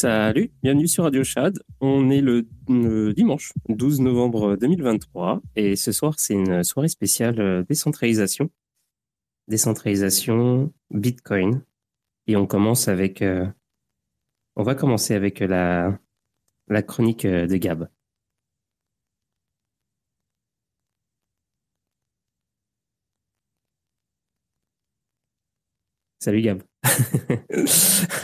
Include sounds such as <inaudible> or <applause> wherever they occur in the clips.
Salut, bienvenue sur Radio Chad. On est le, dimanche 12 novembre 2023 et ce soir c'est une soirée spéciale euh, décentralisation. Décentralisation Bitcoin. Et on commence avec... Euh, on va commencer avec la, la chronique euh, de Gab. Salut Gab. <laughs>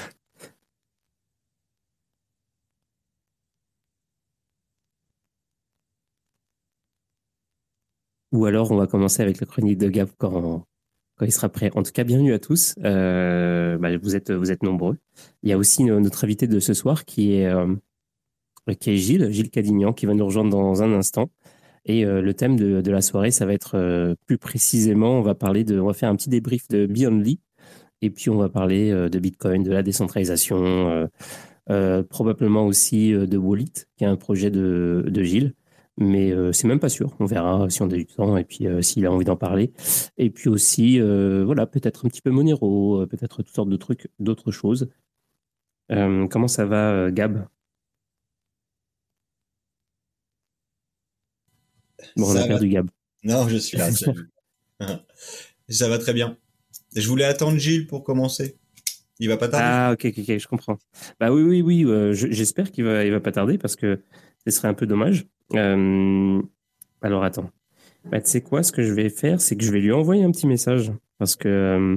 Ou alors, on va commencer avec la chronique de Gab quand, quand il sera prêt. En tout cas, bienvenue à tous. Euh, bah, vous, êtes, vous êtes nombreux. Il y a aussi notre invité de ce soir qui est, euh, qui est Gilles, Gilles Cadignan, qui va nous rejoindre dans un instant. Et euh, le thème de, la soirée, ça va être plus précisément, on va parler de, on va faire un petit débrief de Beyondly. Et puis, on va parler de Bitcoin, de la décentralisation, probablement aussi de Wallet, qui est un projet de, de Gilles mais euh, c'est même pas sûr. On verra si on a du temps et puis euh, s'il a envie d'en parler. Et puis aussi, euh, voilà, peut-être un petit peu Monero, peut-être toutes sortes de trucs, d'autres choses. comment ça va, Gab? Bon, on a perdu Gab. Non, je suis là. <laughs> ça va très bien. Je voulais attendre Gilles pour commencer. Il va pas tarder. Ah, ok, ok, ok, je comprends. Bah oui, oui, oui. J'espère qu'il va, il va pas tarder parce que ce serait un peu dommage. Euh, alors attends. Bah, tu sais quoi, ce que je vais faire, c'est que je vais lui envoyer un petit message parce que euh,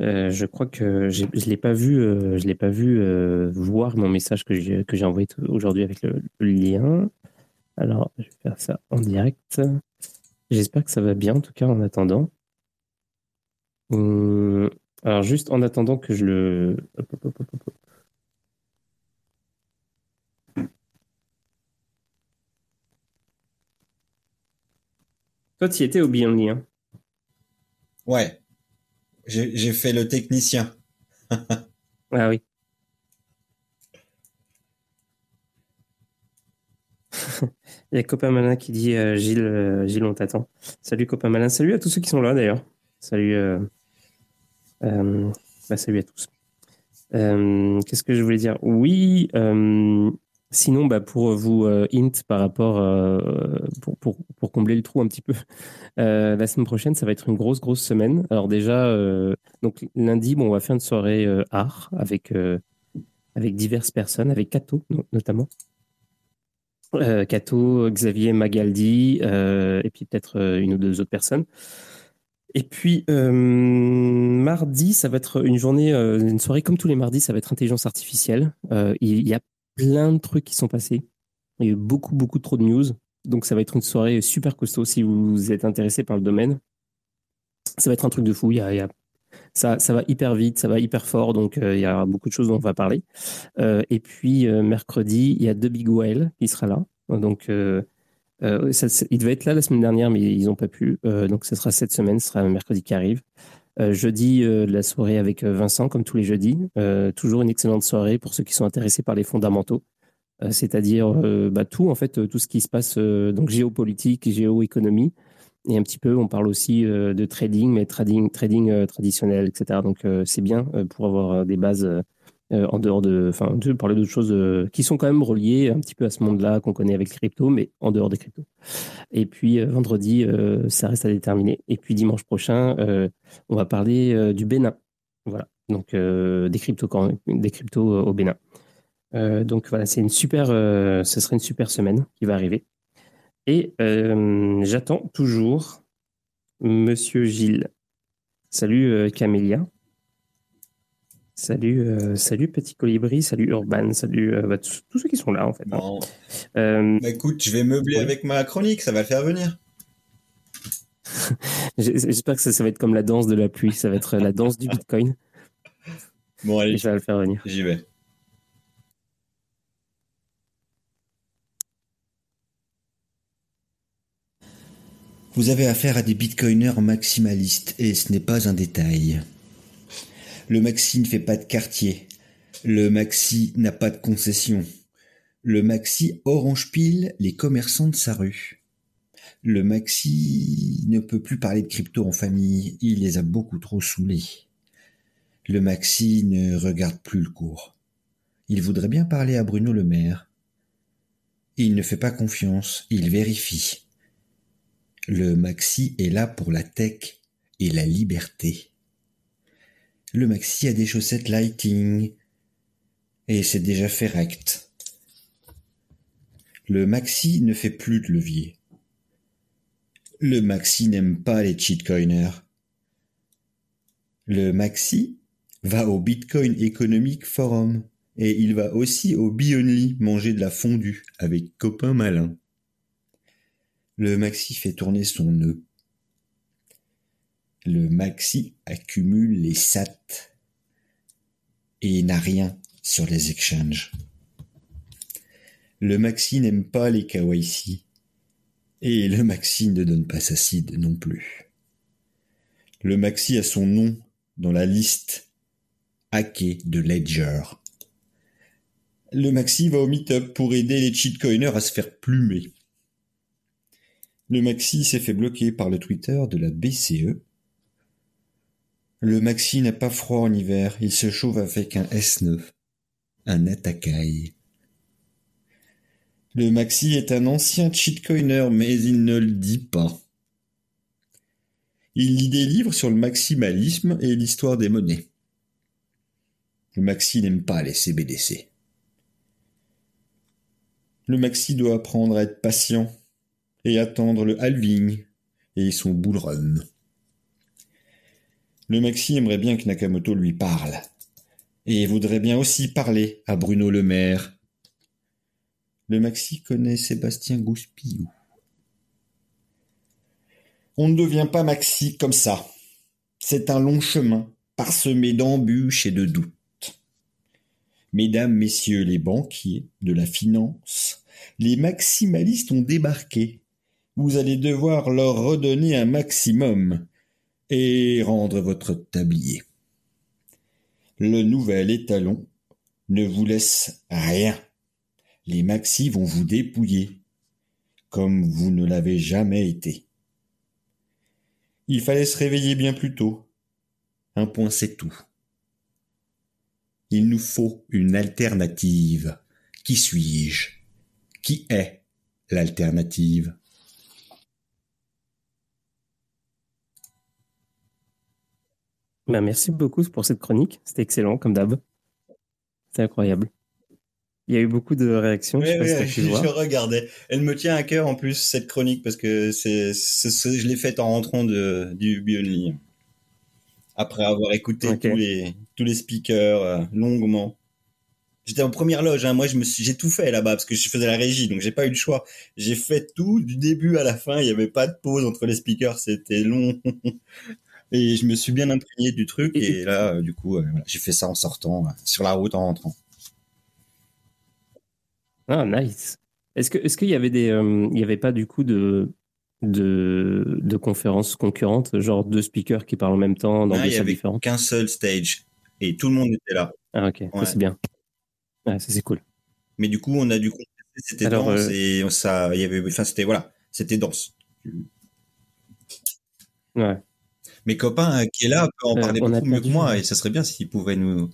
euh, je crois que je ne l'ai pas vu, je l'ai pas vu voir mon message que j'ai que j'ai envoyé aujourd'hui avec le, lien. Alors, je vais faire ça en direct. J'espère que ça va bien, en tout cas, en attendant. Hum, alors, juste en attendant que je le. Toi, tu y étais au Beyondly, hein Ouais. J'ai fait le technicien. <laughs> ah oui. <laughs> Il y a Copain Malin qui dit euh, Gilles, euh, Gilles, on t'attend. Salut Copain Malin. Salut à tous ceux qui sont là d'ailleurs. Salut. Euh, bah, salut à tous. Qu'est-ce que je voulais dire? Oui, Sinon, bah, pour vous euh, hint par rapport, euh, pour, pour, pour, combler le trou un petit peu, euh, la semaine prochaine, ça va être une grosse, grosse semaine. Alors déjà, donc lundi, bon, on va faire une soirée art avec, avec diverses personnes, avec Cato notamment. Cato, Xavier Magaldi, et puis peut-être une ou deux autres personnes. Et puis mardi, ça va être une journée, une soirée comme tous les mardis, ça va être intelligence artificielle. il y a plein de trucs qui sont passés. Il y a eu beaucoup, beaucoup trop de news. Donc, ça va être une soirée super costaud si vous êtes intéressé par le domaine. Ça va être un truc de fou. Il y a, ça, ça va hyper vite, ça va hyper fort. Donc, euh, il y a beaucoup de choses dont on va parler. Euh, et puis, euh, mercredi, il y a The Big Whale qui sera là. Donc, il devait être là la semaine dernière, mais ils n'ont pas pu. donc, ce sera cette semaine, ce sera mercredi qui arrive. Euh, jeudi, euh, la soirée avec euh, Vincent, comme tous les jeudis. toujours une excellente soirée pour ceux qui sont intéressés par les fondamentaux, c'est-à-dire bah, tout, en fait, tout ce qui se passe, donc géopolitique, géoéconomie. Et un petit peu, on parle aussi de trading, mais trading, trading traditionnel, etc. Donc, c'est bien pour avoir des bases euh, en dehors de, enfin, de parler d'autres choses euh, qui sont quand même reliées un petit peu à ce monde-là qu'on connaît avec les cryptos, mais en dehors des cryptos. Et puis euh, vendredi, ça reste à déterminer. Et puis dimanche prochain, on va parler du Bénin. Voilà, donc des cryptos, des cryptos au Bénin. donc voilà, c'est une super, ce serait une super semaine qui va arriver. Et j'attends toujours Monsieur Gilles. Salut Camélia. Salut, euh, salut Petit Colibri, salut Urban, salut euh, bah, tous, ceux qui sont là en fait. Hein. Euh, bah, écoute, je vais meubler avec ma chronique, ça va le faire venir. <laughs> J'espère que ça, va être comme la danse de la pluie, ça va être la danse du Bitcoin. Bon allez, je vais le faire venir. J'y vais. Vous avez affaire à des bitcoiners maximalistes et ce n'est pas un détail. Le maxi ne fait pas de quartier. Le maxi n'a pas de concession. Le maxi orange pile les commerçants de sa rue. Le maxi ne peut plus parler de crypto en famille, il les a beaucoup trop saoulés. Le maxi ne regarde plus le cours. Il voudrait bien parler à Bruno Le Maire. Il ne fait pas confiance, il vérifie. Le maxi est là pour la tech et la liberté. Le maxi a des chaussettes lighting et c'est déjà fait rect. Le maxi ne fait plus de levier. Le maxi n'aime pas les cheatcoiners. Le maxi va au Bitcoin Economic Forum et il va aussi au Bionly manger de la fondue avec copain malin. Le maxi fait tourner son nœud. Le maxi accumule les sats et n'a rien sur les exchanges. Le maxi n'aime pas les KYC et le maxi ne donne pas sa seed non plus. Le maxi a son nom dans la liste hackée de Ledger. Le maxi va au meetup pour aider les cheatcoiners à se faire plumer. Le maxi s'est fait bloquer par le Twitter de la BCE. Le maxi n'a pas froid en hiver, il se chauffe avec un S9, un Atakai. Le maxi est un ancien cheatcoiner, mais il ne le dit pas. Il lit des livres sur le maximalisme et l'histoire des monnaies. Le maxi n'aime pas les CBDC. Le maxi doit apprendre à être patient et attendre le halving et son bull run. Le Maxi aimerait bien que Nakamoto lui parle, et voudrait bien aussi parler à Bruno Le Maire. Le Maxi connaît Sébastien Gouspillou. On ne devient pas Maxi comme ça. C'est un long chemin, parsemé d'embûches et de doutes. Mesdames, messieurs les banquiers de la finance, les maximalistes ont débarqué vous allez devoir leur redonner un maximum et rendre votre tablier. Le nouvel étalon ne vous laisse rien. Les maxis vont vous dépouiller, comme vous ne l'avez jamais été. Il fallait se réveiller bien plus tôt. Un point c'est tout. Il nous faut une alternative. Qui suis-je? Qui est l'alternative? Bah, merci beaucoup pour cette chronique. C'était excellent, comme d'hab. C'est incroyable. Il y a eu beaucoup de réactions. je, je regardais. Elle me tient à cœur en plus cette chronique parce que c'est, je l'ai faite en rentrant de, du Bionly. Après avoir écouté tous les tous les speakers euh, longuement. J'étais en première loge. Hein. Moi, je me suis, j'ai tout fait là-bas parce que je faisais la régie, donc j'ai pas eu le choix. J'ai fait tout du début à la fin. Il y avait pas de pause entre les speakers. C'était long. Et je me suis bien imprégné du truc. Et, là, euh, du coup, euh, j'ai fait ça en sortant, euh, sur la route en rentrant. Ah, nice. Est-ce que est-ce qu'il y avait des il y avait pas du coup de de, de conférences concurrentes, genre deux speakers qui parlent en même temps dans des salles différentes? Qu'un seul stage et tout le monde était là. Ah ok, c'est bien. ça c'est cool. Mais du coup, on a dû c'était dense et ça, il y avait, enfin c'était voilà, c'était dense. Ouais. Mes copains euh, qui est là peuvent en euh, parler beaucoup mieux que moi et ça serait bien s'il pouvait nous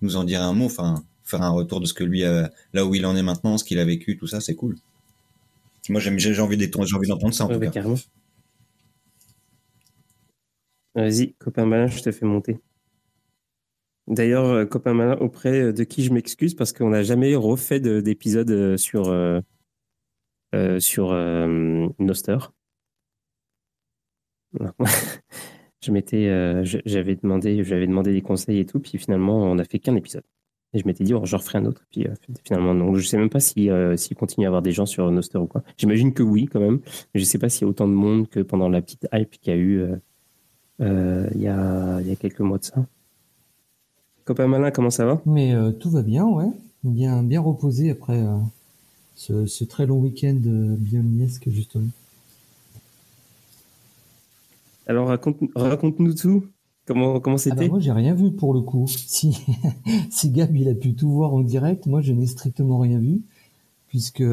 nous en dire un mot, enfin faire un retour de ce que lui a, là où il en est maintenant, ce qu'il a vécu, tout ça, c'est cool. Moi j'ai envie d'entendre ça en tout cas. Carrément. Vas-y, copain malin, je te fais monter. D'ailleurs, euh, copain malin, auprès de qui je m'excuse parce qu'on n'a jamais refait d'épisode sur, euh, sur Noster. <laughs> je m'étais, euh, j'avais demandé, demandé des conseils et tout, puis finalement, on n'a fait qu'un épisode. Et je m'étais dit, oh, je referai un autre. Puis euh, finalement. Je sais même pas si euh, s'il continue à avoir des gens sur Noster ou quoi. J'imagine que oui, quand même. Mais je sais pas s'il y a autant de monde que pendant la petite hype qu'il y a eu il y, a, y a quelques mois de ça. Copain malin, comment ça va? Mais tout va bien, ouais. Bien, bien reposé après ce, ce, très long week-end bien miesque, justement. Alors raconte, nous tout. Comment comment c'était ah bah Moi j'ai rien vu pour le coup. <laughs> Si si Gab il a pu tout voir en direct, moi je n'ai strictement rien vu puisque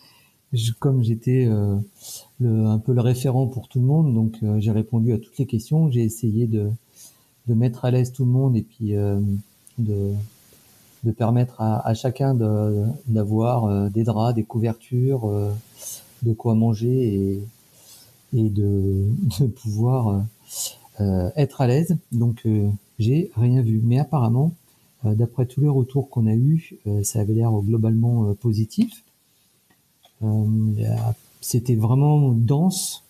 <laughs> comme j'étais euh, un peu le référent pour tout le monde, donc euh, j'ai répondu à toutes les questions. J'ai essayé de de mettre à l'aise tout le monde et puis euh, de de permettre à, chacun d'avoir des draps, des couvertures, de quoi manger et, et de, <laughs> de pouvoir être à l'aise. Donc j'ai rien vu. Mais apparemment, d'après tous les retours qu'on a eus, ça avait l'air globalement positif. C'était vraiment dense.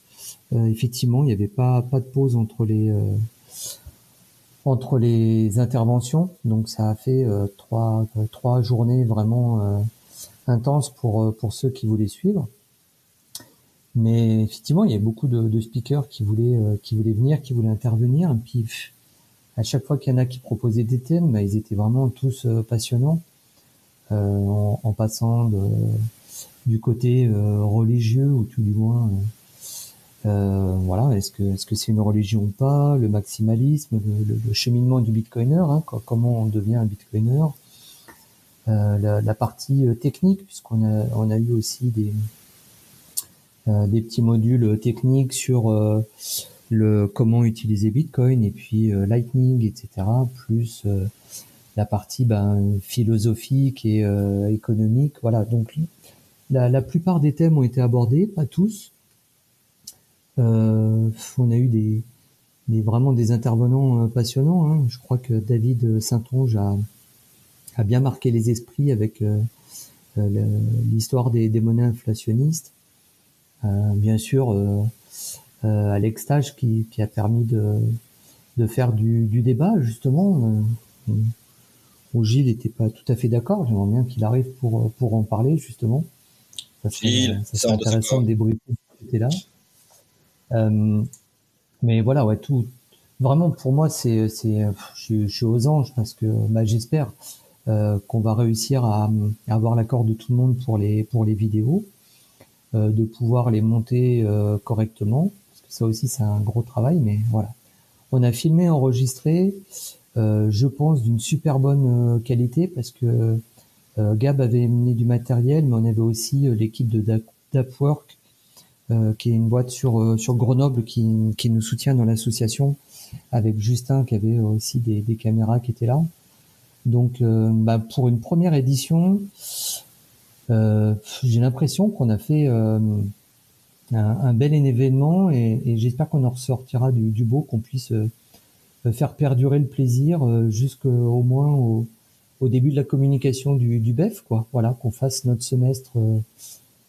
effectivement, il n'y avait pas, pas de pause entre les, entre les interventions. Donc ça a fait euh, trois, trois journées vraiment euh, intenses pour, euh, pour ceux qui voulaient suivre. Mais effectivement, il y avait beaucoup de, de speakers qui voulaient, qui voulaient venir, qui voulaient intervenir. Et puis, à chaque fois qu'il y en a qui proposaient des thèmes, bah, ils étaient vraiment tous passionnants, en, en, passant de, du côté religieux ou tout du moins euh, voilà, est-ce que est-ce que c'est une religion ou pas Le maximalisme, le, cheminement du bitcoiner, hein, comment on devient un bitcoiner euh, la, partie euh, technique, puisqu'on a on a eu aussi des des petits modules techniques sur le comment utiliser Bitcoin et puis Lightning, etc. Plus la partie ben, philosophique et économique. Voilà, donc la, la plupart des thèmes ont été abordés, pas tous. Euh, on a eu des, des, vraiment des intervenants euh, passionnants. Hein. Je crois que David Saint-Onge a, a bien marqué les esprits avec euh, l'histoire des, des, monnaies inflationnistes. Bien sûr, Alex Tage qui, qui, a permis de, de faire du, du débat justement. où Gilles n'était pas tout à fait d'accord. J'aimerais bien qu'il arrive pour, pour en parler justement. Ça serait, ça intéressant de débriefer ce côté-là. Euh, mais voilà, ouais, tout. Vraiment, pour moi, c'est, c'est, je, je, suis aux anges parce que, bah, j'espère euh, qu'on va réussir à, à avoir l'accord de tout le monde pour les pour les vidéos, euh, de pouvoir les monter euh, correctement. Parce que ça aussi, c'est un gros travail, mais voilà. On a filmé, enregistré, euh, je pense, d'une super bonne qualité parce que Gab avait mené du matériel, mais on avait aussi l'équipe de Dapwork euh, qui est une boîte sur euh, sur Grenoble qui, qui nous soutient dans l'association avec Justin qui avait aussi des, caméras qui étaient là. Donc euh, bah, pour une première édition, j'ai l'impression qu'on a fait un, un, bel événement et, j'espère qu'on en ressortira du, beau, qu'on puisse faire perdurer le plaisir jusqu'au moins au, début de la communication du, du BEF, quoi. Voilà, qu'on fasse notre semestre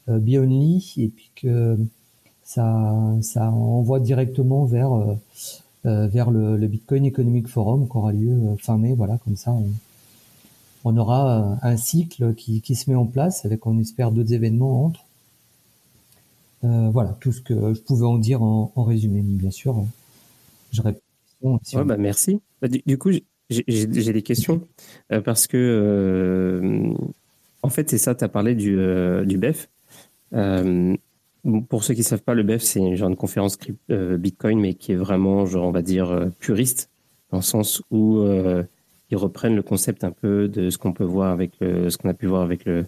euh, Bionly et puis que ça, envoie directement vers euh, euh, le, Bitcoin Economic Forum qui aura lieu fin mai. Voilà, comme ça, on aura un cycle qui, se met en place avec, on espère, d'autres événements entre. Euh, voilà, tout ce que je pouvais en dire en, résumé. bien sûr, je bah merci. Bah, du, coup, j'ai des questions parce que, en fait, c'est ça, tu as parlé du, du BEF. Euh, pour ceux qui ne savent pas, le BEF, c'est une genre de conférence euh, Bitcoin, mais qui est vraiment, genre, on va dire, euh, puriste, dans le sens où ils reprennent le concept un peu de ce qu'on peut voir avec ce qu'on a pu voir avec le,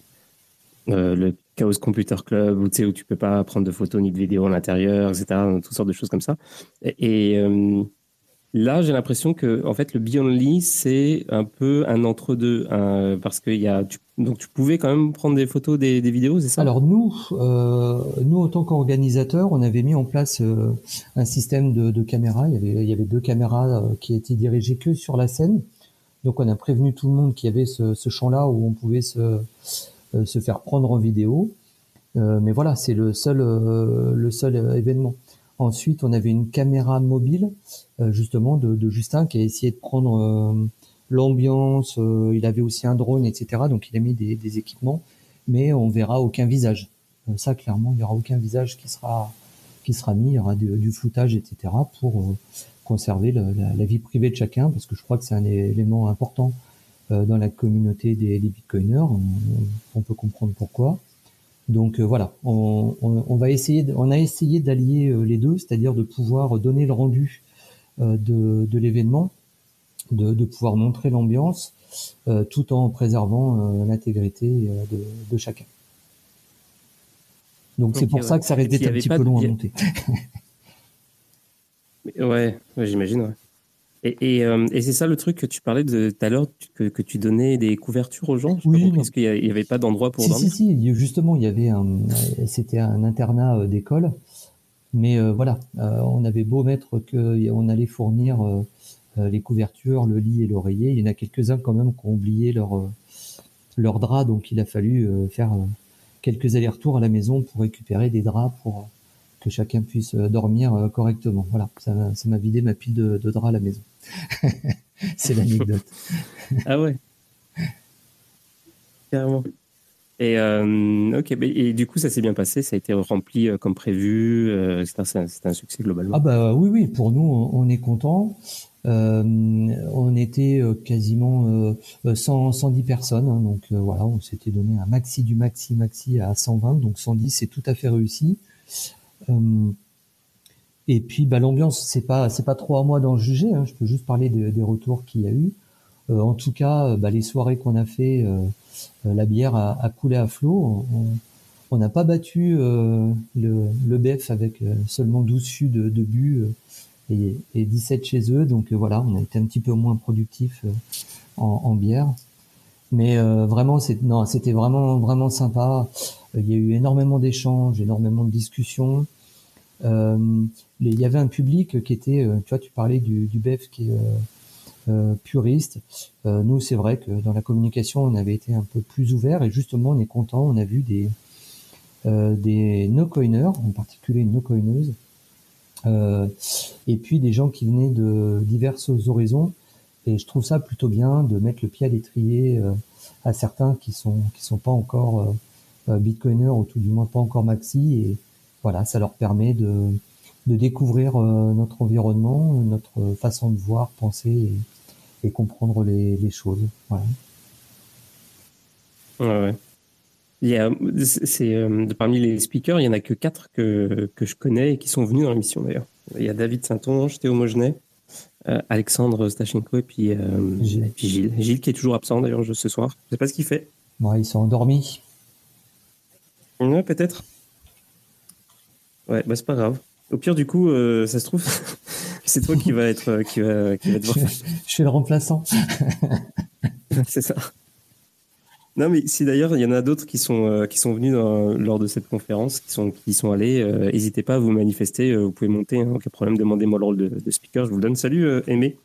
le Chaos Computer Club, où tu sais, où tu peux pas prendre de photos ni de vidéos à l'intérieur, etc., toutes sortes de choses comme ça. Et, Là, j'ai l'impression que en fait, le Beyondly, c'est un peu un entre-deux, parce que y a, donc tu pouvais quand même prendre des photos, des, vidéos, c'est ça? Alors nous, euh, nous en tant qu'organisateurs, on avait mis en place euh, un système de, caméras. Il y avait, deux caméras euh, qui étaient dirigées que sur la scène. Donc on a prévenu tout le monde qu'il y avait ce, champ-là où on pouvait se, euh, faire prendre en vidéo. mais voilà, c'est le seul, seul événement. Ensuite, on avait une caméra mobile, euh, justement, de, Justin qui a essayé de prendre euh, l'ambiance. Euh, il avait aussi un drone, etc. Donc, il a mis des, équipements, mais on verra aucun visage. ça, clairement, il y aura aucun visage qui sera qui mis. Il y aura du, floutage, etc. pour conserver la, la, vie privée de chacun, parce que je crois que c'est un élément important dans la communauté des, des bitcoiners. On, on, peut comprendre pourquoi. Donc euh, voilà, on, on, va essayer, on a essayé d'allier euh, les deux, c'est-à-dire de pouvoir donner le rendu euh, de, de l'événement, de, de, pouvoir montrer l'ambiance, tout en préservant l'intégrité de, de, chacun. Donc c'est pour ça que ça restait un petit peu long à monter. <laughs> ouais, ouais j'imagine. Ouais. Et, euh, et, c'est ça le truc que tu parlais de tout à l'heure, que, que, tu donnais des couvertures aux gens? Oui. Parce qu'il n'y avait pas d'endroit pour dormir? Si, si, justement, il y avait un, c'était un internat euh, d'école, mais euh, voilà, euh, on avait beau mettre que on allait fournir les couvertures, le lit et l'oreiller. Il y en a quelques-uns quand même qui ont oublié leur leur drap, donc il a fallu faire quelques allers-retours à la maison pour récupérer des draps pour que chacun puisse dormir correctement. Voilà, ça m'a vidé ma pile de, de draps à la maison. <laughs> c'est l'anecdote. <laughs> ah ouais. Carrément. Et euh, ok, et du coup ça s'est bien passé, ça a été rempli euh, comme prévu, euh, c'est un, succès globalement? Ah bah oui oui, pour nous on, est content. on était quasiment 100, 110 personnes, hein, donc voilà, on s'était donné un maxi du maxi maxi à 120, donc 110 c'est tout à fait réussi. Et puis bah, l'ambiance, c'est pas c'est pas trop à moi d'en juger. Hein. Je peux juste parler des retours qu'il y a eu. Euh, en tout cas, euh, bah, les soirées qu'on a fait, euh, la bière a, a, coulé à flot. On n'a pas battu le, le BEF avec seulement 12 fûts de, de but et, et, 17 chez eux. Donc voilà, on a été un petit peu moins productif en, en, bière. Mais vraiment, c'était vraiment vraiment sympa. Il y a eu énormément d'échanges, énormément de discussions. Euh, il y avait un public qui était, euh, tu vois, tu parlais du, du BEF qui est euh, puriste. nous, c'est vrai que dans la communication, on avait été un peu plus ouvert et justement, on est content. On a vu des des no-coiners, en particulier une no-coineuse, et puis des gens qui venaient de divers horizons. Et je trouve ça plutôt bien de mettre le pied à l'étrier à certains qui sont qui sont pas encore bitcoiners ou tout du moins pas encore maxi voilà, ça leur permet de, de découvrir euh, notre environnement, notre façon de voir, penser et, comprendre les, les, choses. Voilà. Ouais, ouais. Il y a, c'est, euh, parmi les speakers, il y en a que quatre que, que je connais et qui sont venus dans l'émission d'ailleurs. Il y a David Saint-Onge, Théo Mogenet, euh, Alexandre Stachenko et puis, Gilles. Gilles. Gilles. qui est toujours absent d'ailleurs ce soir. Je sais pas ce qu'il fait. Ouais, ils sont endormis. Ouais, peut-être. Ouais, bah c'est pas grave. Au pire, du coup, euh, ça se trouve, <laughs> c'est toi qui va être, euh, qui va, qui va devoir. Je, je suis le remplaçant. <laughs> c'est ça. Non, mais si d'ailleurs il y en a d'autres qui sont euh, qui sont venus dans, lors de cette conférence, qui sont qui sont allés, n'hésitez pas à vous manifester. vous pouvez monter, hein, aucun problème. Demandez-moi le rôle de, de, speaker. Je vous donne. Salut, Aimé.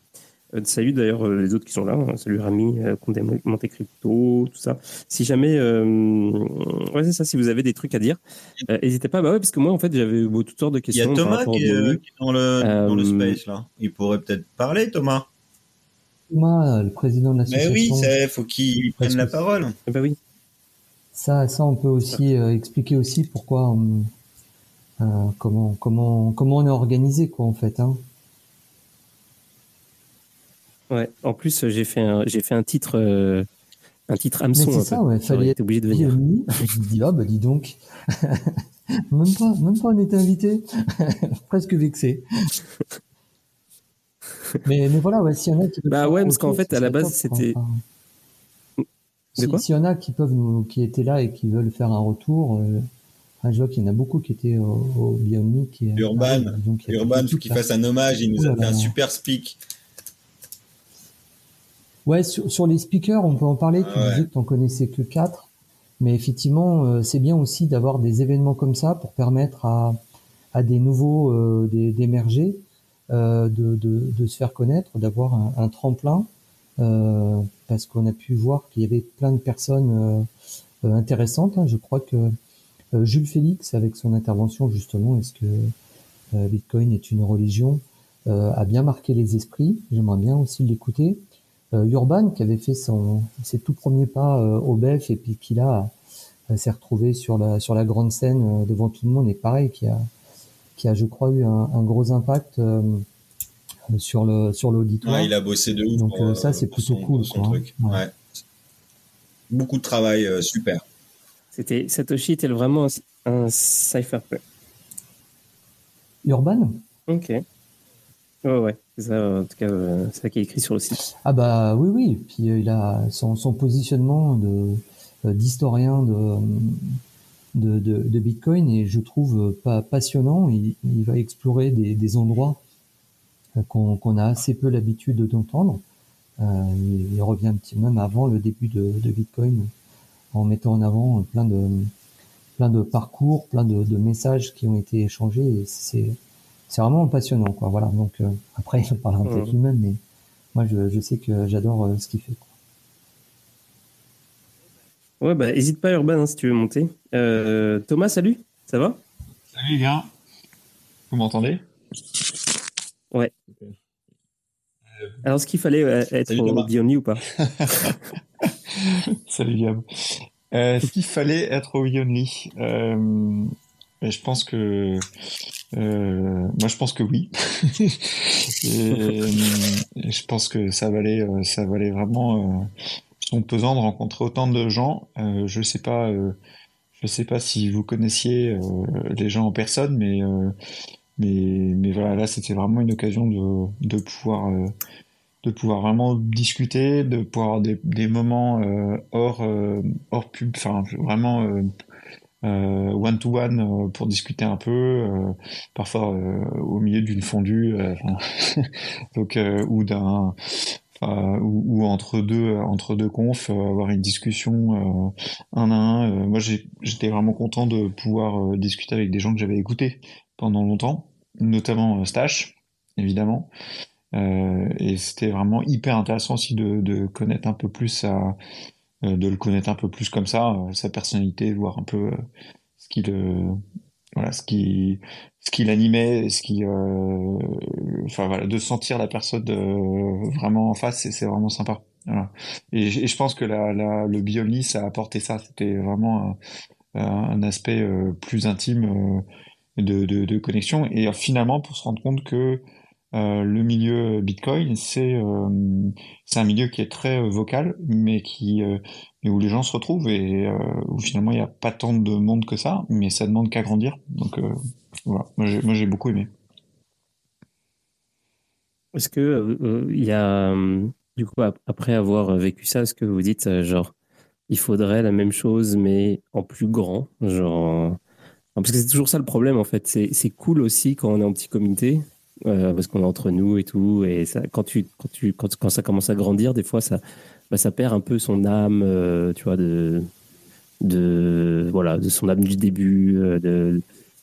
Euh, salut d'ailleurs euh, les autres qui sont là. Hein. Salut Rami, euh, Condé Monte Crypto, tout ça. Si jamais, ouais c'est ça. Si vous avez des trucs à dire, n'hésitez pas. Bah ouais, parce que moi en fait j'avais toutes sortes de questions. Il y a Thomas qui, est, dans le dans le space là. Il pourrait peut-être parler, Thomas. Thomas, le président de l'association. Mais oui, il faut qu'il prenne la parole. Bah oui. Ça, ça, on peut aussi expliquer aussi pourquoi, comment, comment, comment on est organisé, quoi, en fait. Hein. Ouais. En plus, j'ai fait un, j'ai fait un titre, euh, un titre hameçon. C'est ça, ouais. Fallait être obligé de venir. <laughs> je me dis, ah, bah, dis donc. <laughs> même pas, même pas on était invité. <laughs> Presque vexé. mais, mais voilà, ouais, s'il y en a qui Bah ouais, parce qu'en fait, à la base, c'était. S'il y en a qui peuvent nous, qui étaient là et qui veulent faire un retour, euh, je vois qu'il y en a beaucoup qui étaient au, au Bionic. Urban, Urban, faut qu'il fasse un hommage. Il nous a fait un super speak. Ouais, sur, les speakers, on peut en parler. Tu disais que tu n'en connaissais que quatre. Mais effectivement, euh, c'est bien aussi d'avoir des événements comme ça pour permettre à, à des nouveaux euh, d'émerger, euh, de, de, de, se faire connaître, d'avoir un, un, tremplin, euh, parce qu'on a pu voir qu'il y avait plein de personnes euh, intéressantes. Hein. Je crois que Jules Félix, avec son intervention justement, est-ce que Bitcoin est une religion, a bien marqué les esprits. J'aimerais bien aussi l'écouter. Euh, Urban qui avait fait son ses tout premiers pas euh, au BEF et puis qui là s'est retrouvé sur la sur la grande scène euh, devant tout le monde et pareil qui a qui a je crois eu un, un gros impact sur le sur l'auditoire. Ouais, il a bossé de ouf. Donc pour, ça c'est plutôt son, cool. Son quoi, truc. Ouais. ouais. Beaucoup de travail, euh, super. C'était Satoshi était vraiment un, un cypherpunk. Urban? Ok. Ouais ouais. C'est ça, en tout cas, euh, ça qui est écrit sur le site. Ah bah oui, oui. Puis euh, il a son, positionnement de euh, d'historien de, de, de, Bitcoin et je trouve pas passionnant. Il, va explorer des, des endroits qu'on a assez peu l'habitude d'entendre. il revient un petit même avant le début de, de Bitcoin en mettant en avant plein de plein de parcours, plein de, de messages qui ont été échangés. C'est c'est vraiment passionnant, quoi. Voilà. Donc après, <laughs> il parlera peut-être mmh. lui-même, mais moi, je, je sais que j'adore ce qu'il fait. Quoi. Ouais, bah, hésite pas, Urban, hein, si tu veux monter. Euh, Thomas, salut, ça va? Salut, les gars. Vous m'entendez? Ouais. Alors, est-ce qu'il fallait euh, être au Beyondly ou pas? <laughs> Salut, Gab. Euh, est-ce qu'il fallait être au euh, Je pense que. Euh, moi, je pense que oui. <laughs> et, je pense que ça valait, ça valait vraiment sont pesant de rencontrer autant de gens. Euh, je sais pas, euh, je sais pas si vous connaissiez euh, les gens en personne, mais mais mais voilà, là c'était vraiment une occasion de de pouvoir de pouvoir vraiment discuter, de pouvoir avoir des, des moments hors hors pub, enfin vraiment one to one pour discuter un peu, parfois au milieu d'une fondue, <laughs> donc ou d'un euh, ou, entre deux entre deux confs, euh, avoir une discussion euh, un à un. moi, j'étais vraiment content de pouvoir discuter avec des gens que j'avais écoutés pendant longtemps, notamment Stash, évidemment. et c'était vraiment hyper intéressant aussi de, de connaître un peu plus sa, de le connaître un peu plus comme ça, sa personnalité, voir un peu ce qu'il voilà ce qui ce qui l'animait ce qui euh, enfin voilà de sentir la personne euh, vraiment en face c'est vraiment sympa. Voilà. et, je pense que la, la le Biomni ça a apporté ça. C'était vraiment un, un aspect euh, plus intime de, de, de, connexion. Et finalement pour se rendre compte que euh, le milieu Bitcoin, c'est euh, c'est un milieu qui est très euh, vocal, mais qui où les gens se retrouvent et où finalement il n'y a pas tant de monde que ça, mais ça demande qu'à grandir. Donc voilà, moi j'ai beaucoup aimé. Est-ce que il y a du coup après avoir vécu ça, est-ce que vous dites genre il faudrait la même chose mais en plus grand, genre parce que c'est toujours ça le problème en fait. C'est cool aussi quand on est en petit comité euh, parce qu'on est entre nous et tout. Et quand, ça commence à grandir, des fois, ça, bah, perd un peu son âme, euh, tu vois, de, voilà, de son âme du début, euh, de,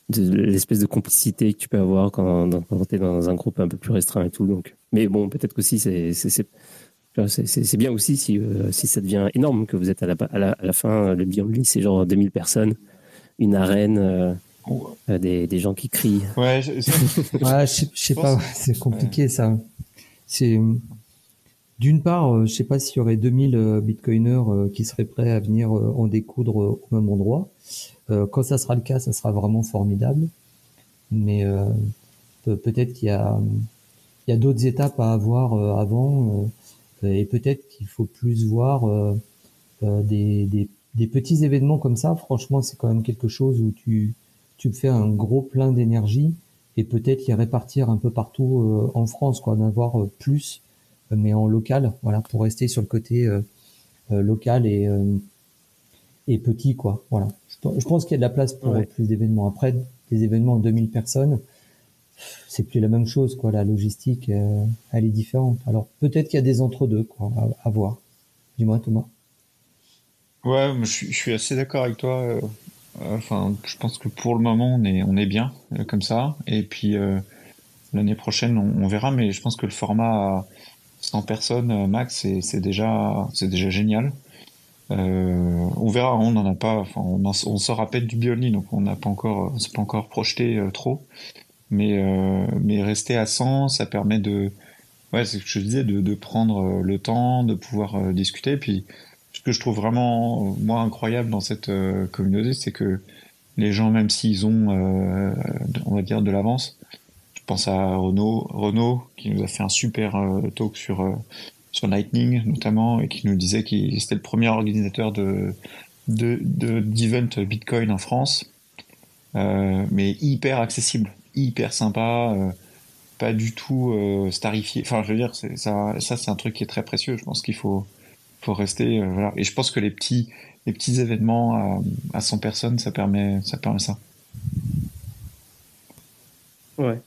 l'espèce de complicité que tu peux avoir quand, quand tu es dans un groupe un peu plus restreint et tout. Donc. Mais bon, peut-être qu'aussi, c'est, c'est, bien aussi si, si ça devient énorme, que vous êtes à la fin, le Beyond c'est genre 2000 personnes, une arène. Euh, des, des, gens qui crient. Ouais, je, <laughs> sais pas, c'est compliqué ça. C'est d'une part, euh, je sais pas s'il y aurait 2000 euh, bitcoiners qui seraient prêts à venir en découdre au même endroit. Quand ça sera le cas, ça sera vraiment formidable. Mais peut-être qu'il y a, il y a d'autres étapes à avoir avant, et peut-être qu'il faut plus voir des, des, des petits événements comme ça. Franchement, c'est quand même quelque chose où tu tu fais un gros plein d'énergie et peut-être les répartir un peu partout euh, en France, quoi, d'avoir euh, plus, euh, mais en local, voilà, pour rester sur le côté local et et petit, quoi. Voilà. Je, pense qu'il y a de la place pour plus d'événements. Après, des événements de 2000 personnes, c'est plus la même chose, quoi. La logistique, elle est différente. Alors peut-être qu'il y a des entre-deux, quoi, à, voir. Dis-moi, Thomas. Ouais, je suis assez d'accord avec toi. Enfin, je pense que pour le moment, on est, on est bien euh, comme ça. Et puis euh, l'année prochaine, on, verra. Mais je pense que le format 100 personnes euh, max, c'est déjà, déjà génial. on verra. On n'en a pas. Enfin, on, on sort à peine du Biolni, donc on n'a pas encore, on s'est pas encore projeté trop. Mais mais rester à 100, ça permet de, ouais, c'est ce que je disais, de, de prendre le temps, de pouvoir discuter. Puis ce que je trouve vraiment moi incroyable dans cette euh, communauté, c'est que les gens, même s'ils ont, euh, on va dire, de l'avance, je pense à Renaud, Renaud qui nous a fait un super euh, talk sur sur Lightning notamment et qui nous disait qu'il c'était le premier organisateur de de d'event Bitcoin en France, mais hyper accessible, hyper sympa pas du tout starifié. Enfin, je veux dire, ça, ça c'est un truc qui est très précieux. Je pense qu'il faut, faut rester euh, voilà et je pense que les petits les petits événements à, à 100 personnes ça permet ça permet ça ouais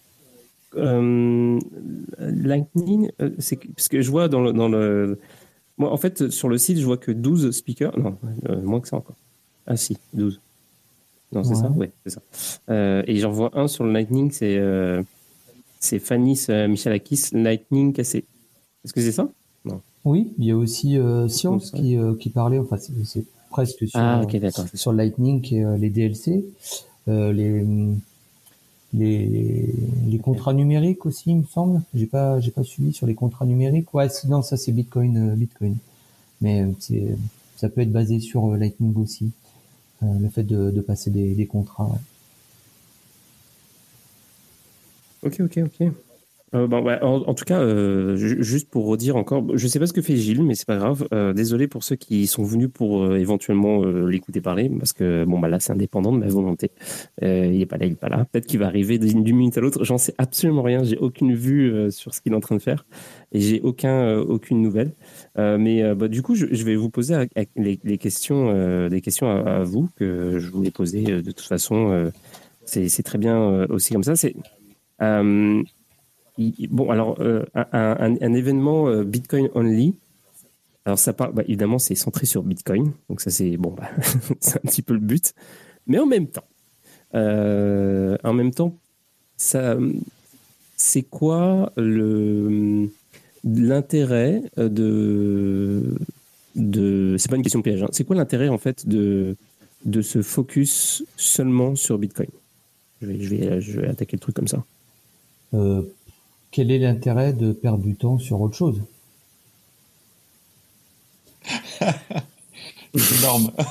Lightning, c'est parce que je vois dans le, dans le. Moi, en fait, sur le site, je vois que 12 speakers. Non, moins que ça encore. Ah, si, 12. Non, c'est ça? Oui, c'est ça. et j'en vois un sur le Lightning, c'est c'est Fanny Michalakis, Lightning cassé. Est-ce que c'est ça? Oui, il y a aussi Science qui, qui parlait, enfin, c'est presque sur, ah, sur Lightning et les DLC. les les, les contrats numériques aussi, il me semble. J'ai pas, j'ai pas suivi sur les contrats numériques. Ouais, sinon ça c'est Bitcoin, euh, Bitcoin. Mais euh, c'est, ça peut être basé sur euh, Lightning aussi, le fait de, de passer des, des contrats. Ok, ok, ok. Euh, en, tout cas, euh, juste pour redire encore, je ne sais pas ce que fait Gilles, mais c'est pas grave. Euh, désolé pour ceux qui sont venus pour éventuellement l'écouter parler, parce que bon, bah là, c'est indépendant de ma volonté. il n'est pas là, il n'est pas là. Peut-être qu'il va arriver d'une minute à l'autre. J'en sais absolument rien. J'ai aucune vue sur ce qu'il est en train de faire et j'ai aucun, aucune nouvelle. mais bah, du coup, je, vais vous poser les, questions, des questions à, vous que je voulais poser de toute façon. c'est très bien aussi comme ça. Bon, alors, euh, un, événement euh, Bitcoin only. Alors, ça parle, bah, évidemment, c'est centré sur Bitcoin. Donc, ça, c'est bon, bah, <laughs> c'est un petit peu le but. Mais en même temps, euh, en même temps, ça, c'est quoi le l'intérêt de de c'est pas une question piège hein. c'est quoi l'intérêt en fait de de se focus seulement sur Bitcoin? Je vais, je vais, je vais attaquer le truc comme ça quel est l'intérêt de perdre du temps sur autre chose? <laughs> Énorme. <laughs>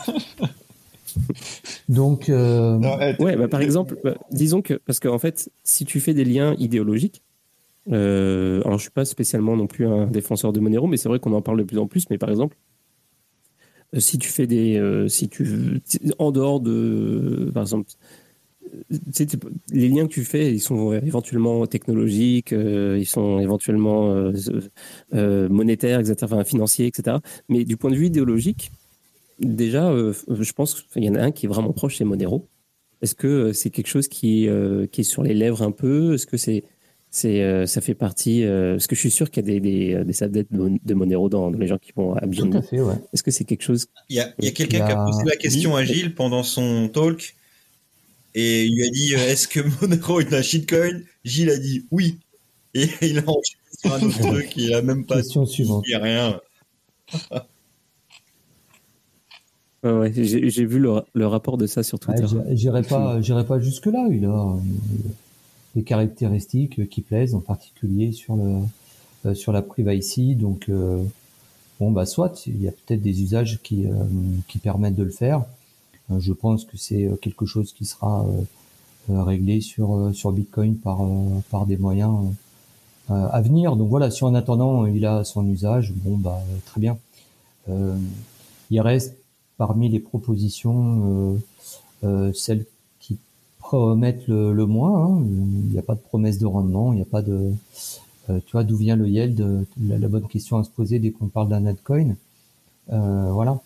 Donc, euh... ouais, bah, par exemple, bah, disons que parce qu'en fait, si tu fais des liens idéologiques, euh, alors je suis pas spécialement non plus un défenseur de Monero, mais c'est vrai qu'on en parle de plus en plus. Mais par exemple, euh, si tu fais des, euh, si tu en dehors de, par exemple, les liens que tu fais, ils sont éventuellement technologiques, euh, ils sont éventuellement euh, euh, monétaires, etc., enfin, financiers, etc. Mais du point de vue idéologique, déjà, je pense qu'il y en a un qui est vraiment proche, c'est Monero. Est-ce que c'est quelque chose qui, qui est sur les lèvres un peu? Est-ce que c'est c'est ça fait partie Parce que je suis sûr qu'il y a des, des, des adeptes de Monero dans, les gens qui vont à Tout à fait, ouais. Est-ce que c'est quelque chose Il y a, il y a quelqu'un qui a posé la question à Gilles pendant son talk et il lui a dit euh, Est-ce que Monero est un shitcoin? Gilles a dit oui. Et <laughs> il a enchaîné sur un autre truc, il a même pas Question suivante. Il a rien. <laughs> ouais, j'ai vu le, le, rapport de ça sur Twitter. Ah, J'irai pas, j'irai pas jusque là. Il a euh, des caractéristiques qui plaisent, en particulier sur le euh, sur la privacy. Donc bon bah soit il y a peut-être des usages qui qui permettent de le faire. Euh, je pense que c'est euh, quelque chose qui sera euh, réglé sur Bitcoin par des moyens à venir. Donc voilà, si en attendant il a son usage, bon bah très bien. il reste parmi les propositions celles qui promettent le, moins. Hein. Il n'y a pas de promesse de rendement, il n'y a pas de tu vois d'où vient le yield la, bonne question à se poser dès qu'on parle d'un altcoin. voilà.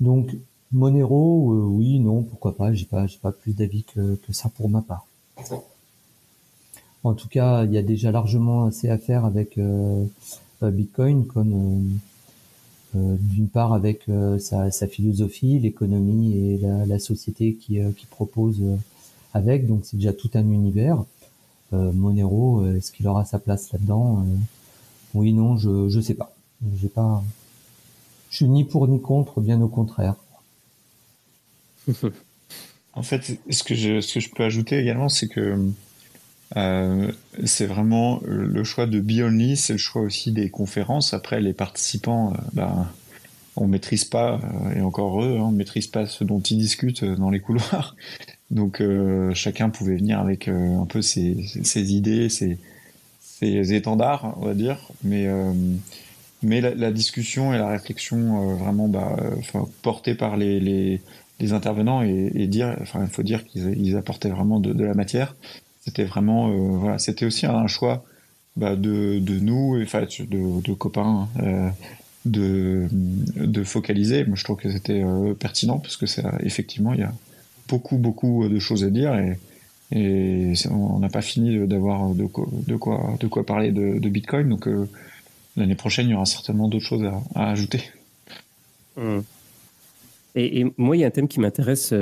Donc Monero, euh, oui, non, pourquoi pas. J'ai pas, pas plus d'avis que, ça pour ma part. En tout cas, il y a déjà largement assez à faire avec euh, euh, Bitcoin, comme d'une part avec sa, philosophie, l'économie et la, société qui, qui propose avec. Donc c'est déjà tout un univers. Monero, est-ce qu'il aura sa place là-dedans Oui, non, je je sais pas. J'ai pas. Je suis ni pour ni contre, bien au contraire. <laughs> en fait, ce que, je, ce que je peux ajouter également, c'est que euh, c'est vraiment le choix de Be Only, c'est le choix aussi des conférences. Après, les participants, euh, ben, on maîtrise pas, euh, et encore eux, hein, on maîtrise pas ce dont ils discutent dans les couloirs. <laughs> Donc, chacun pouvait venir avec un peu ses, idées, ses, ses, étendards, on va dire. Mais, mais la, discussion et la réflexion vraiment bah, portée par les les intervenants et, dire, enfin, il faut dire qu'ils apportaient vraiment de, la matière. C'était vraiment, euh, voilà, c'était aussi un choix bah, de, nous, enfin, de, de copains, euh, de, focaliser. Moi, je trouve que c'était euh, pertinent parce que ça, effectivement, il y a beaucoup, beaucoup de choses à dire et, on n'a pas fini d'avoir de quoi, de quoi parler de, Bitcoin. Donc l'année prochaine, il y aura certainement d'autres choses à, ajouter. Mmh. Et, moi, il y a un thème qui m'intéresse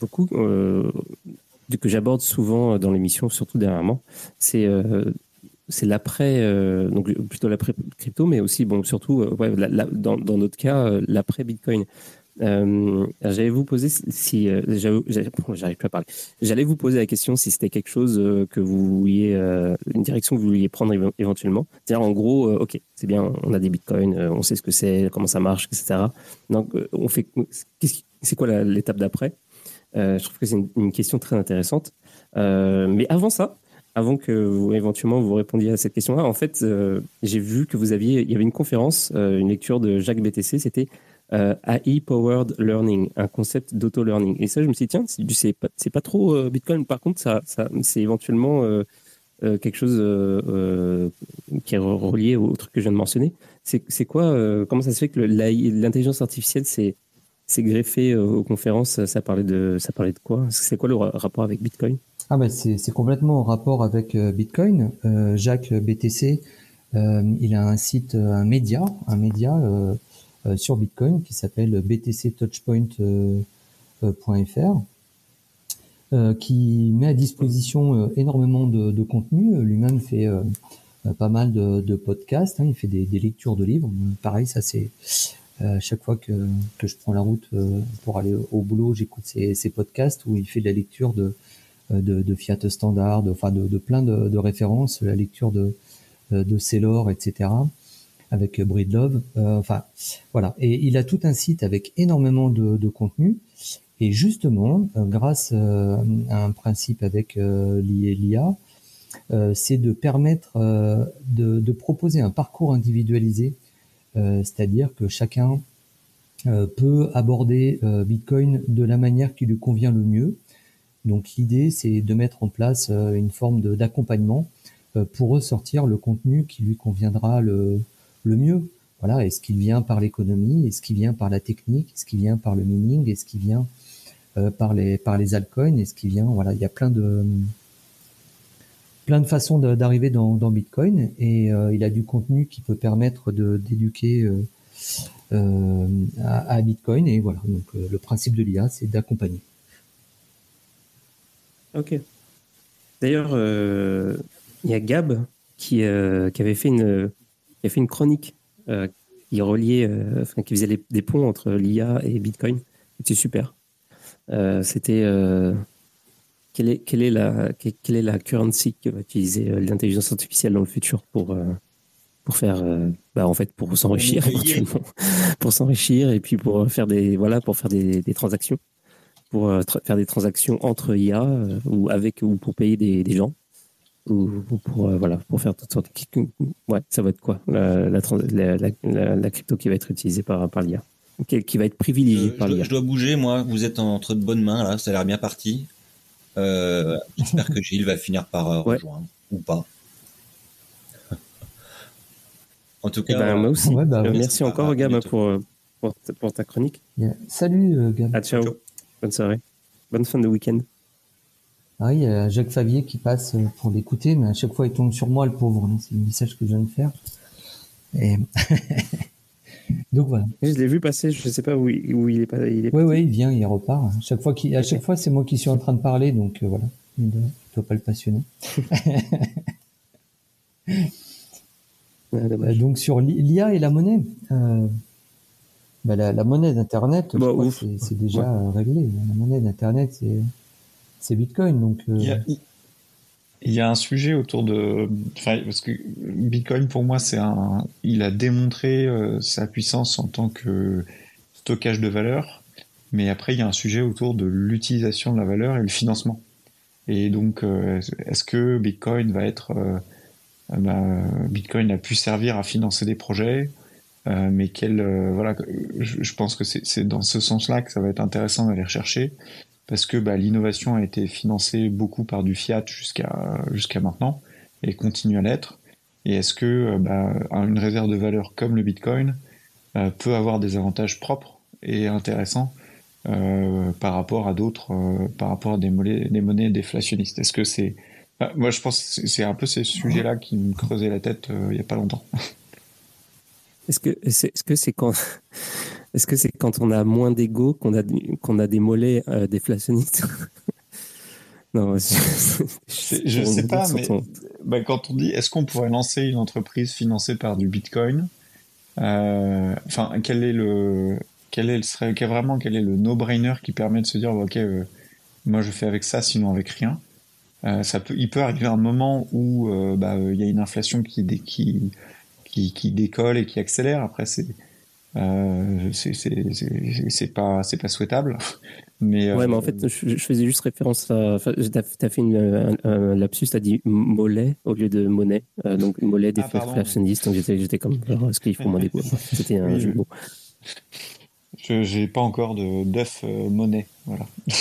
beaucoup, que j'aborde souvent dans l'émission, surtout dernièrement. C'est l'après, euh, donc plutôt l'après crypto, mais aussi, bon, surtout, euh, dans, notre cas, euh, l'après Bitcoin. J'allais vous poser si, j'arrive plus à parler. J'allais vous poser la question si c'était quelque chose que vous vouliez, une direction que vous vouliez prendre éventuellement. C'est-à-dire, en gros, ok, c'est bien, on a des bitcoins, on sait ce que c'est, comment ça marche, etc. Donc, on fait, c'est quoi l'étape d'après? Je trouve que c'est une, question très intéressante. mais avant ça, avant que vous éventuellement vous répondiez à cette question-là, en fait, euh, j'ai vu que vous aviez, il y avait une conférence, euh, une lecture de Jacques BTC, c'était euh, AI Powered Learning, un concept d'auto-learning. Et ça, je me suis dit, tiens, c'est pas, pas trop Bitcoin. Par contre, ça, c'est éventuellement quelque chose qui est relié au truc que je viens de mentionner. C'est quoi, comment ça se fait que l'intelligence artificielle s'est greffé aux conférences? Ça parlait de, ça parlait de quoi? C'est quoi le rapport avec Bitcoin? Ah ben c'est complètement en rapport avec euh, Bitcoin. Euh, Jacques BTC, euh, il a un site, un média, un média sur Bitcoin qui s'appelle btctouchpoint.fr, qui met à disposition énormément de, contenu. Lui-même fait pas mal de, podcasts. Hein. il fait des, lectures de livres. Pareil, ça c'est chaque fois que, que je prends la route pour aller au boulot, j'écoute ces podcasts où il fait de la lecture de euh, de, Fiat Standard, de, enfin de, plein de, références, la lecture de, euh, de Sailor, etc. avec Breedlove. Euh, enfin, voilà. Et il a tout un site avec énormément de, de contenu. Et justement, grâce à un principe avec l'IA, c'est de permettre de, de, proposer un parcours individualisé, c'est-à-dire que chacun peut aborder Bitcoin de la manière qui lui convient le mieux. Donc l'idée, c'est de mettre en place euh, une forme d'accompagnement euh, pour ressortir le contenu qui lui conviendra le, le mieux. Voilà, est-ce qu'il vient par l'économie, est-ce qu'il vient par la technique, est-ce qu'il vient par le mining, est-ce qu'il vient euh, par les par les altcoins, est-ce qu'il vient voilà, il y a plein de plein de façons d'arriver dans, Bitcoin et il a du contenu qui peut permettre de d'éduquer à, à, Bitcoin et voilà donc le principe de l'IA c'est d'accompagner. Ok. D'ailleurs, euh, il y Gab qui, euh, qui avait fait une, qui a fait une chronique euh, qui reliait, enfin, qui faisait des ponts entre l'IA et Bitcoin. C'était super. C'était quelle est, quelle, est la, quelle est la currency que va utiliser l'intelligence artificielle dans le futur pour, pour faire, bah, en fait, pour s'enrichir éventuellement, <laughs> pour s'enrichir et puis pour faire des, voilà, pour faire des, des transactions pour euh, faire des transactions entre IA euh, ou avec ou pour payer des, des gens ou, pour euh, voilà pour faire toutes sortes ouais ça va être quoi la, la, la, crypto qui va être utilisée par par l'IA qui, va être privilégiée par l'IA je dois bouger moi. Vous êtes entre de bonnes mains là. Ça a l'air bien parti. <laughs> J'espère que Gilles va finir par rejoindre ou pas. <laughs> En tout eh cas ben, moi aussi. Bah, merci. encore Gab pour, pour, ta chronique. Salut Gab. Ah, ciao. Bonne soirée. Bonne fin de week-end. Ah oui, il y a Jacques Favier qui passe pour l'écouter, mais à chaque fois il tombe sur moi, le pauvre. C'est le message que je viens de faire. Et... <laughs> Donc voilà. je l'ai vu passer, je ne sais pas où il, où il est. Pas, il est oui, oui, il vient, il repart. À chaque fois, à chaque fois c'est moi qui suis en train de parler, donc euh, voilà. Il ne doit pas le passionner. <laughs> Euh, donc sur l'IA et la monnaie, euh, bah, la, monnaie d'Internet, bah, c'est déjà réglé. La monnaie d'Internet, c'est Bitcoin. Donc, euh, il, y a, un sujet autour de. parce que Bitcoin, pour moi, c'est un. Il a démontré euh, sa puissance en tant que stockage de valeur. Mais après, il y a un sujet autour de l'utilisation de la valeur et le financement. Et donc, euh, est-ce que Bitcoin va être. Bah, Bitcoin a pu servir à financer des projets mais quel, voilà, je, pense que c'est dans ce sens-là que ça va être intéressant d'aller rechercher, parce que bah, l'innovation a été financée beaucoup par du fiat jusqu'à maintenant et continue à l'être. Et est-ce que euh, bah, une réserve de valeur comme le Bitcoin peut avoir des avantages propres et intéressants par rapport à d'autres, par rapport à des monnaies, déflationnistes? Est-ce que c'est moi, je pense que c'est un peu ces sujets-là qui me creusaient la tête il n'y a pas longtemps. Est-ce que c'est -ce c'est quand est-ce que c'est quand on a moins d'ego qu'on a qu'on a des mollets déflationnistes <laughs> Non, je, ne sais pas, mais bah, quand on dit est-ce qu'on pourrait lancer une entreprise financée par du Bitcoin, euh, quel est le, quel est le quel, vraiment quel est le no-brainer qui permet de se dire ok, euh, moi je fais avec ça, sinon avec rien. Euh, ça peut, il peut arriver un moment où bah, il y a une inflation qui, qui, qui, qui décolle et qui accélère. Après, c'est euh, c'est pas c'est pas souhaitable. <laughs> Mais ouais mais en euh, fait je, faisais juste référence à t'as as fait une, un, lapsus t'as dit mollet au lieu de monnaie. Euh, donc mollet des ah, donc j'étais j'étais comme est-ce qu'il faut moins <laughs> des c'était un jeu de mots. Je j'ai pas encore de d'œuf monnaie voilà. <laughs>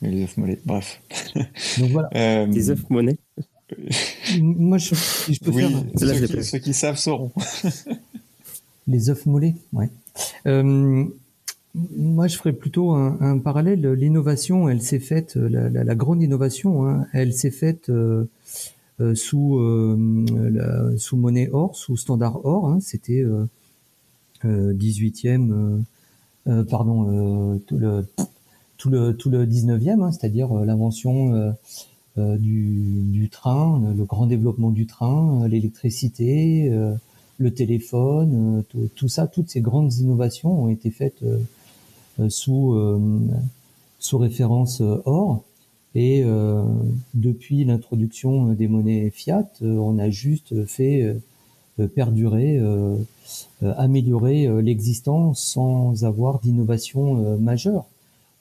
Mais les œufs mollets bref. Donc voilà. Des œufs monnaie moi je, je peux oui, faire ceux, qui, ceux qui savent sauront Les œufs mollets, ouais. Euh, moi, je ferais plutôt un, parallèle. L'innovation, elle s'est faite, la, la, la, grande innovation, hein, elle s'est faite euh, euh sous euh, sous monnaie or, sous standard or. Hein, C'était 18e, euh, pardon, tout le tout le tout le 19e, hein, c'est-à-dire l'invention du train, le grand développement du train, l'électricité le téléphone, euh, tout, ça, toutes ces grandes innovations ont été faites euh, euh, sous référence or. Et depuis l'introduction des monnaies fiat, on a juste fait perdurer, améliorer l'existence sans avoir d'innovation majeure.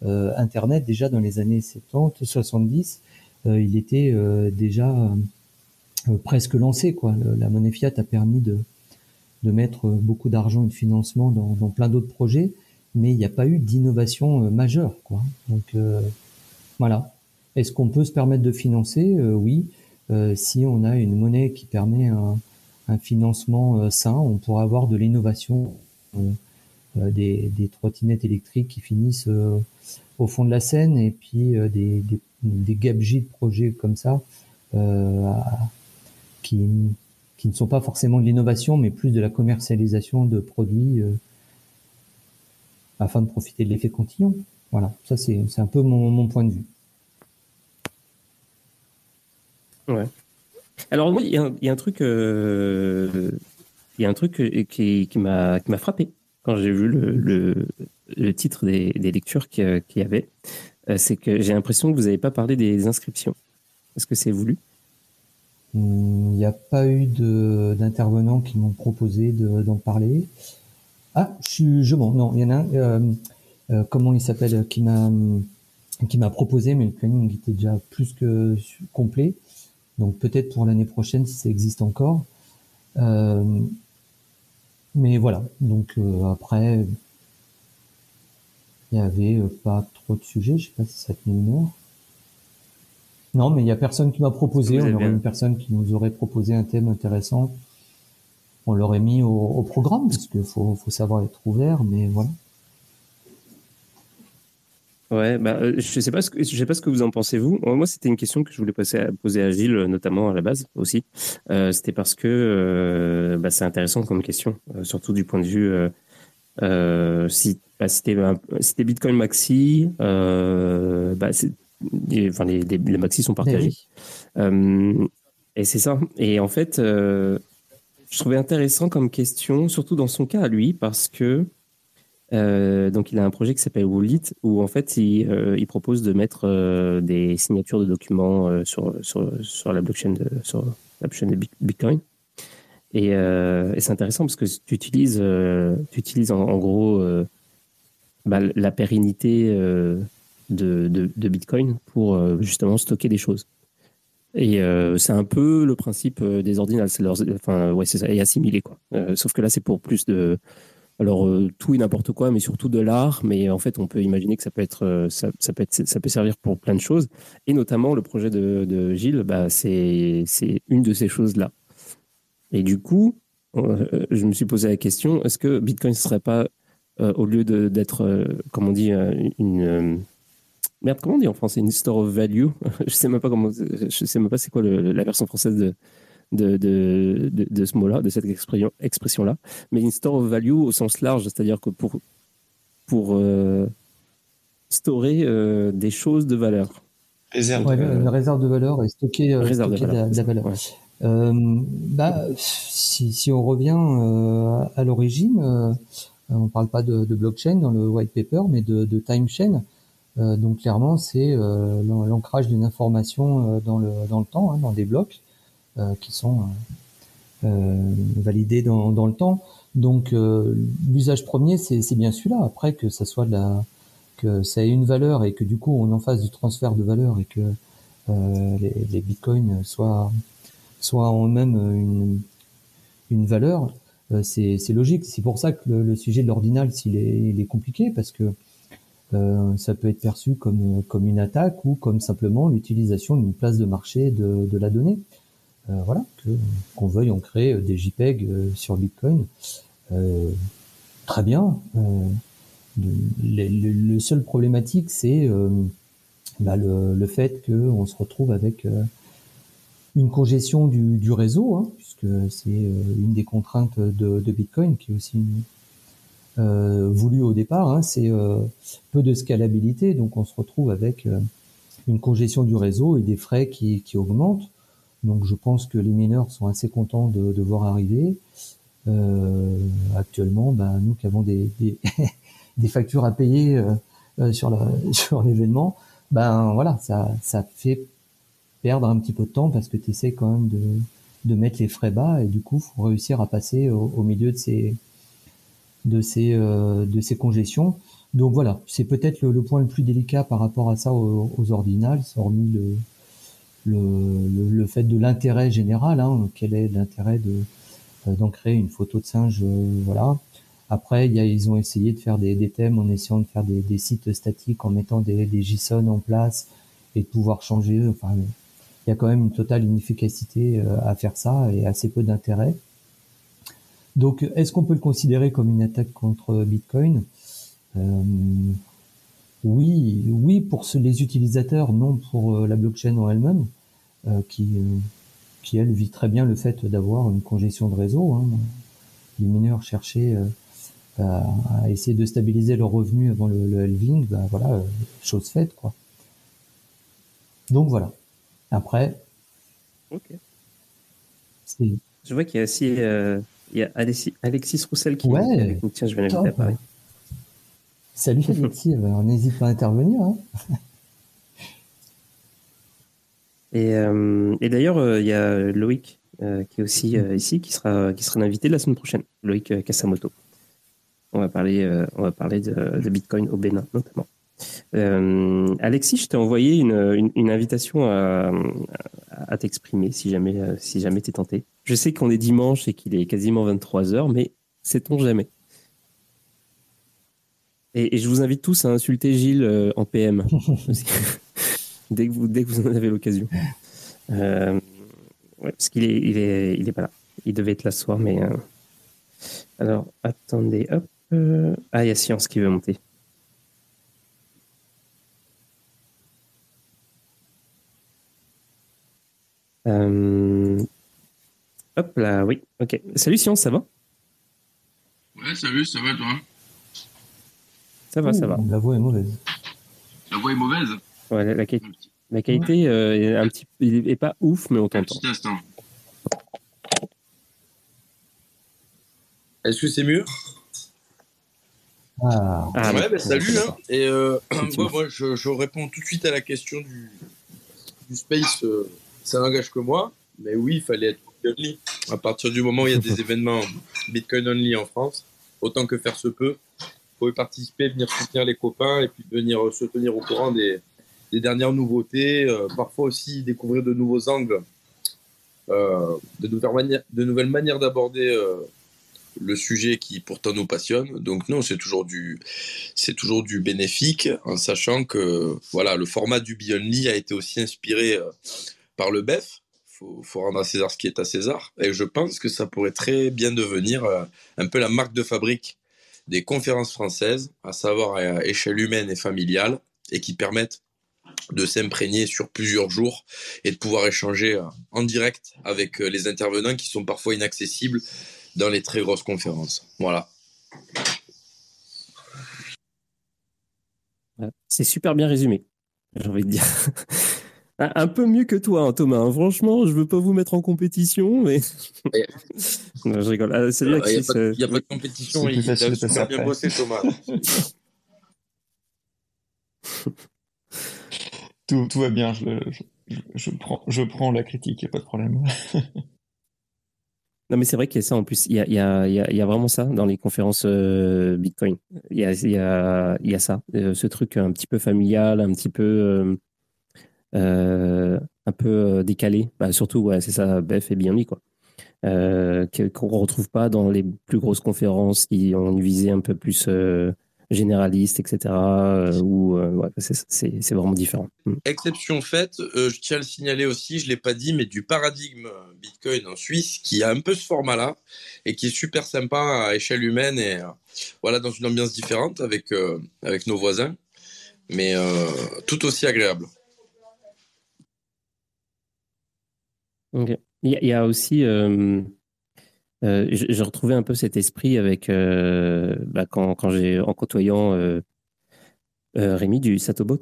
Internet, déjà dans les années 70, 70, il était déjà presque lancé. Quoi. la monnaie fiat a permis de, de mettre beaucoup d'argent et de financement dans, plein d'autres projets, mais il n'y a pas eu d'innovation euh, majeure. Quoi. Donc euh, voilà. Est-ce qu'on peut se permettre de financer? Euh, Oui. si on a une monnaie qui permet un, financement sain, on pourra avoir de l'innovation, des, trottinettes électriques qui finissent au fond de la Seine et puis des, des, de projets comme ça qui, qui ne sont pas forcément de l'innovation, mais plus de la commercialisation de produits euh, afin de profiter de l'effet continuum. Voilà, ça c'est un peu mon, point de vue. Ouais. Alors il y, a un truc, euh, il y a un truc qui, qui m'a frappé quand j'ai vu le, le, titre des, des lectures qu'il y avait. Euh, c'est que j'ai l'impression que vous n'avez pas parlé des inscriptions. Est-ce que c'est voulu? Il n'y a pas eu d'intervenants qui m'ont proposé d'en parler. Ah, je suis, je bon, non, il y en a un, euh, euh, comment il s'appelle, qui m'a, qui m'a proposé, mais le planning était déjà plus que complet. Donc peut-être pour l'année prochaine si ça existe encore. Euh, mais voilà. Donc après, il y avait pas trop de sujets. Je sais pas si ça tenait une heure. Non, mais il y a personne qui m'a proposé. On aurait une personne qui nous aurait proposé un thème intéressant. On l'aurait mis au, programme parce qu'il faut, savoir être ouvert, mais voilà. Ouais, bah, euh, je sais pas ce que je sais pas ce que vous en pensez vous. Moi, c'était une question que je voulais poser à, poser à Gilles, notamment à la base aussi. Euh, c'était parce que euh, bah, c'est intéressant comme question, surtout du point de vue si bah, c'était Bitcoin Maxi, bah, enfin, les, les, maxis sont partagés. Euh, et c'est ça. Et en fait, euh, je trouvais intéressant comme question, surtout dans son cas à lui, parce que euh, donc il a un projet qui s'appelle Wallet où en fait il, il propose de mettre des signatures de documents sur, sur, sur, la blockchain de sur la blockchain de Bitcoin. Et, et c'est intéressant parce que tu utilises, tu utilises en, gros bah, la pérennité de, Bitcoin pour euh, justement stocker des choses. Et euh, c'est un peu le principe euh, des ordinals, c'est enfin ouais c'est ça, et assimilé quoi. sauf que là c'est pour plus de, alors tout et n'importe quoi, mais surtout de l'art. Mais en fait on peut imaginer que ça peut être, ça, peut être, ça peut servir pour plein de choses. Et notamment le projet de, Gilles, bah c'est une de ces choses là. Et du coup, je me suis posé la question est-ce que Bitcoin ne serait pas au lieu d'être, comme on dit, une merde, comment on dit en français? Une store of value? <laughs> je sais même pas comment, je sais même pas c'est quoi la version française de, de, de, de, ce mot-là, de cette expression-là. Mais une store of value au sens large, c'est-à-dire que pour, pour euh, storer euh, des choses de valeur. Réserve Une réserve de valeur et stocker, euh, stocker de, la, valeur. bah, si, si, on revient à l'origine, on parle pas de, blockchain dans le white paper, mais de, de time chain. Donc clairement, c'est l'ancrage d'une information dans le dans le temps, hein, dans des blocs. Euh, qui sont euh, euh, validés dans, dans, le temps. Donc l'usage premier, c'est bien celui-là. Après que ça soit de la, que ça ait une valeur et que du coup on en fasse du transfert de valeur et que les, les, bitcoins soient soient en même une, une valeur, c'est logique. C'est pour ça que le, le sujet de l'ordinal, s'il est, il est compliqué parce que euh, ça peut être perçu comme comme une attaque ou comme simplement l'utilisation d'une place de marché de, de la donnée. Euh, voilà, qu'on veuille en créer euh, des JPEG euh, sur Bitcoin, très bien. Le, seul problématique, c'est bah, le, fait qu'on se retrouve avec une congestion du, réseau, hein, puisque c'est une des contraintes de, Bitcoin qui est aussi voulu au départ, hein, c'est peu de scalabilité, donc on se retrouve avec une congestion du réseau et des frais qui, qui augmentent. Donc je pense que les mineurs sont assez contents de, de voir arriver. Euh, actuellement, ben, nous qui avons des, des, <laughs> des, factures à payer euh, euh sur <laughs> sur l'événement, ben voilà, ça, ça fait perdre un petit peu de temps parce que tu essaies quand même de, de mettre les frais bas et du coup, faut réussir à passer au, au milieu de ces de ces euh, de ces congestions. Donc voilà, c'est peut-être le, le, point le plus délicat par rapport à ça aux, aux ordinals, hormis le, le, le, fait de l'intérêt général. Hein, quel est l'intérêt de euh, d'en créer une photo de singe euh, Voilà. Après, y a, ils ont essayé de faire des, des thèmes en essayant de faire des, des, sites statiques en mettant des, des JSON en place et de pouvoir changer. Enfin, il y a quand même une totale inefficacité euh, à faire ça et assez peu d'intérêt. Donc, est-ce qu'on peut le considérer comme une attaque contre Bitcoin? Euh, oui, oui pour les utilisateurs, non pour euh, la blockchain en elle-même, euh, qui, euh, qui elle vit très bien le fait d'avoir une congestion de réseau. Hein. Les mineurs cherchaient à, essayer de stabiliser leurs revenus avant le, le halving, bah voilà, chose faite quoi. Donc voilà. Après. Ok. Je vois qu'il y a aussi il y a Alexis, Roussel qui ouais, Tiens, je vais l'inviter à Paris. Salut Alexis, <laughs> on n'hésite pas à intervenir. Hein. <laughs> Et, euh, et d'ailleurs, euh, il y a Loïc euh, qui est aussi ici, qui sera, qui sera invité la semaine prochaine, Loïc Kasamoto. On va parler, on va parler de, Bitcoin au Bénin notamment. Alexis, je t'ai envoyé une, une, invitation à, à t'exprimer si jamais, si jamais t'es tenté. Je sais qu'on est dimanche et qu'il est quasiment 23 heures, mais sait-on jamais? Et, je vous invite tous à insulter Gilles euh, en PM <laughs> <laughs> dès, que vous, dès que vous en avez l'occasion. Euh, parce qu'il est, il est, il est pas là. Il devait être là ce soir, mais. Euh, alors, attendez, hop. Ah, il y a Science qui veut monter. Hop là, oui, ok. Salut Science, ça va? Ouais, salut, ça va toi? Ça va, ça va. La voix est mauvaise. La voix est mauvaise? Ouais, la, qualité euh, est un petit est pas ouf, mais on t'entend. petit instant. Est-ce que c'est mieux? Ah. ah. ouais, bah, salut. Hein. Et euh, moi, je, réponds tout de suite à la question du, du space. Euh, ça n'engage que moi. Mais oui, il fallait être only. À partir du moment où il y a des <laughs> événements Bitcoin only en France, autant que faire se peut, participer, venir soutenir les copains et puis venir euh, se tenir au courant des, dernières nouveautés, euh, parfois aussi découvrir de nouveaux angles, euh, de, nouvelles manières, de nouvelles manières d'aborder le sujet qui pourtant nous passionne. Donc non, c'est toujours du, c'est toujours du bénéfique, en sachant que voilà, le format du Beyondly a été aussi inspiré par le BEF. Faut, faut rendre à César ce qui est à César. Et je pense que ça pourrait très bien devenir un peu la marque de fabrique des conférences françaises, à savoir à échelle humaine et familiale, et qui permettent de s'imprégner sur plusieurs jours et de pouvoir échanger euh, en direct avec euh, les intervenants qui sont parfois inaccessibles dans les très grosses conférences. Voilà. C'est super bien résumé, j'ai envie de dire. <laughs> Un peu mieux que toi, hein, Thomas. Hein. Franchement, je veux pas vous mettre en compétition, mais. <laughs> non, je rigole. Ah, salut, Il n'y a, pas de compétition. Il a super bien bossé, Thomas. <laughs> tout, tout, va bien. Je, je, je, prends, je prends la critique, il n'y a pas de problème. <laughs> non, mais c'est vrai qu'il y a ça en plus. Il y a, il y a, il y a vraiment ça dans les conférences euh, Bitcoin. Il y a, il y a, il y a ça. Euh, ce truc un petit peu familial, un petit peu. Euh, un peu euh, décalé. Bah, surtout, c'est ça, Bef et Beyond quoi. Euh, qu'on retrouve pas dans les plus grosses conférences qui ont une visée un peu plus généraliste, etc. ouais, c'est vraiment différent. Mm. Exception faite, je tiens à le signaler aussi, je ne l'ai pas dit, mais du paradigme Bitcoin en Suisse qui a un peu ce format-là et qui est super sympa à échelle humaine et voilà dans une ambiance différente avec, avec nos voisins, mais tout aussi agréable. Il, y a, aussi, euh, euh, j'ai retrouvé un peu cet esprit avec euh, bah, quand, quand j'ai en côtoyant Rémi du Satobot.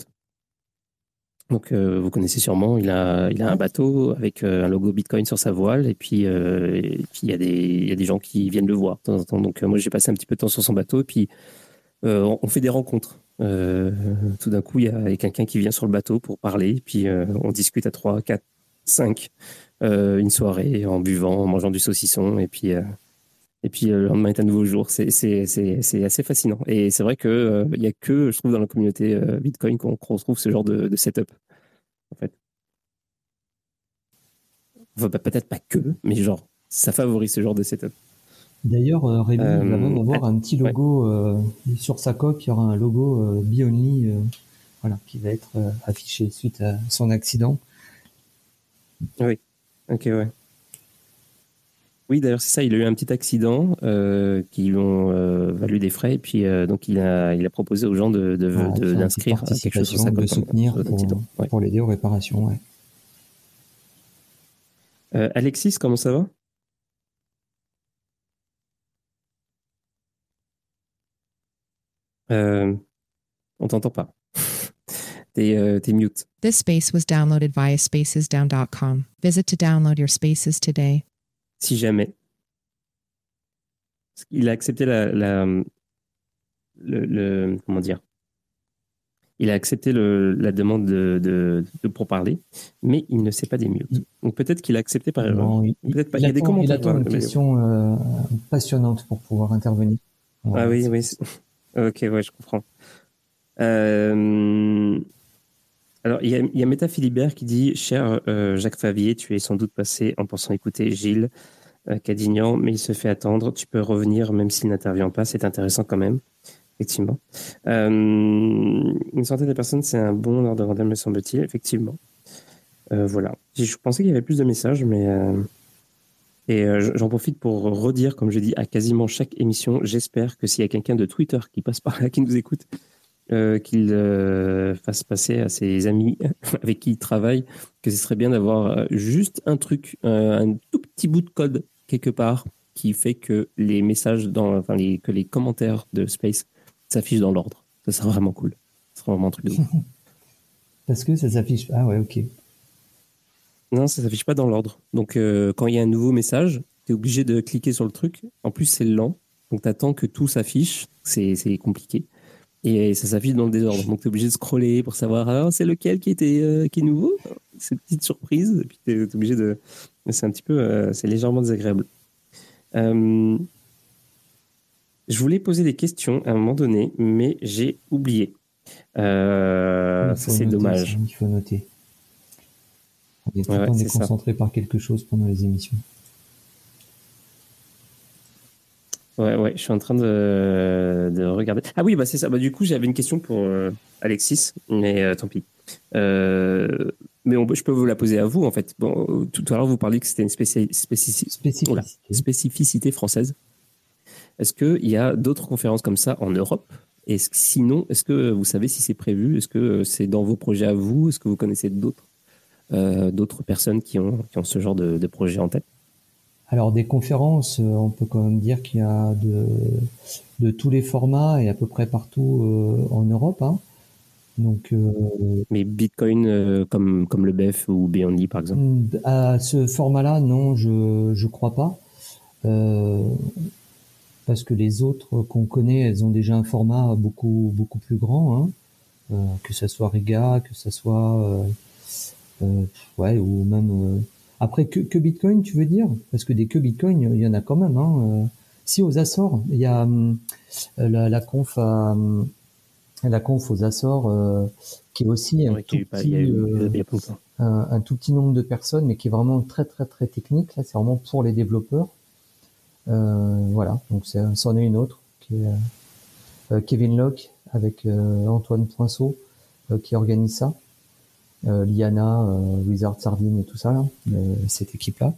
Donc, vous connaissez sûrement, il a, il a un bateau avec un logo Bitcoin sur sa voile, et puis, il, y a des, il y a des gens qui viennent le voir de temps en temps. Donc, moi, j'ai passé un petit peu de temps sur son bateau, et puis on fait des rencontres. tout d'un coup, il y a quelqu'un qui vient sur le bateau pour parler, et puis on discute à 3, 4, 5 euh, une soirée en buvant, en mangeant du saucisson, et puis, euh, et puis euh, le lendemain est un nouveau jour. C'est assez fascinant. Et c'est vrai qu'il n'y a que, je trouve, dans la communauté Bitcoin qu'on retrouve ce genre de, setup, en fait. Enfin, peut-être pas que, mais genre, ça favorise ce genre de setup. D'ailleurs, Rémi va même avoir un petit logo sur sa coque. Il y aura un logo euh, Be voilà, qui va être affiché suite à son accident. Oui. Ok, ouais. Oui, d'ailleurs, c'est ça. Il a eu un petit accident euh, qui lui ont euh, valu des frais. Et puis, euh, donc, il a, il a proposé aux gens de, d'inscrire quelque chose sur sa de soutenir pour, pour l'aider aux réparations. Ouais. Alexis, comment ça va? On t'entend pas. T'es, euh, mute. This space was downloaded via spacesdown.com. Visit to download your spaces today. Si jamais. Il a accepté la, la le, comment dire? Il a accepté le, la demande de, de, pour parler, mais il ne sait pas des mutes. Donc peut-être qu'il a accepté par erreur. Peut-être pas. Il, y a des commentaires. Il attend une question euh, passionnante pour pouvoir intervenir. ah oui, oui. <laughs> Ok, ouais, je comprends. Euh, alors, il y a, Méta Philibert qui dit Cher euh, Jacques Favier, tu es sans doute passé en pensant écouter Gilles euh, Cadignan, mais il se fait attendre. Tu peux revenir même s'il n'intervient pas. C'est intéressant quand même, effectivement. Euh, une centaine de personnes, c'est un bon ordre de grandeur, me semble-t-il, effectivement. Voilà. Je pensais qu'il y avait plus de messages, mais. et j'en profite pour redire, comme je dis à quasiment chaque émission, j'espère que s'il y a quelqu'un de Twitter qui passe par là, qui nous écoute, euh, qu'il euh, fasse passer à ses amis <laughs> avec qui il travaille que ce serait bien d'avoir euh, juste un truc, un tout petit bout de code quelque part qui fait que les messages, dans, enfin les, que les commentaires de Space s'affichent dans l'ordre. Ça serait vraiment cool. Ce serait vraiment un truc de <laughs> Parce que ça s'affiche. Ah ouais, ok. Non, ça s'affiche pas dans l'ordre. Donc quand il y a un nouveau message, tu es obligé de cliquer sur le truc. En plus, c'est lent. Donc tu attends que tout s'affiche. C'est compliqué et ça s'affiche dans le désordre. Donc tu es obligé de scroller pour savoir alors c'est lequel qui était euh, qui est nouveau? C'est une petite surprise et puis tu es, obligé de c'est un petit peu euh, c'est légèrement désagréable. Euh, je voulais poser des questions à un moment donné, mais j'ai oublié. ça c'est dommage. il faut noter. On est, on est concentré par quelque chose pendant les émissions. Ouais, ouais, je suis en train de, de regarder. Ah oui, bah c'est ça. Bah, du coup, j'avais une question pour euh, Alexis, mais euh, tant pis. Euh, mais on, je peux vous la poser à vous, en fait. Bon, tout à l'heure, vous parliez que c'était une spécificité. spécificité française. Est-ce qu'il y a d'autres conférences comme ça en Europe? Et sinon, est-ce que vous savez si c'est prévu? Est-ce que c'est dans vos projets à vous? Est-ce que vous connaissez d'autres d'autres personnes qui ont, qui ont ce genre de, de projet en tête? Alors des conférences, on peut quand même dire qu'il y a de, de tous les formats et à peu près partout en Europe. Hein. Donc, euh, Mais Bitcoin euh, comme, comme le BEF ou BND par exemple? Hmm, À ce format-là, non, je ne crois pas. Euh, parce que les autres qu'on connaît, elles ont déjà un format beaucoup, beaucoup plus grand. Hein. que ce soit Riga, que ce soit... ouais, ou même... après, que, que, Bitcoin, tu veux dire? Parce que des que Bitcoin, il y en a quand même. Hein. si aux Açores, il y a hum, la, la conf à la conf aux Açores, euh, qui est aussi un, tout petit, un, tout petit nombre de personnes, mais qui est vraiment très très très technique. Là, c'est vraiment pour les développeurs. Euh, voilà, donc c'en est une autre qui est euh, Kevin Locke avec Antoine Poinceau qui organise ça. Liana, Wizard Sardine et tout ça, là, cette équipe-là.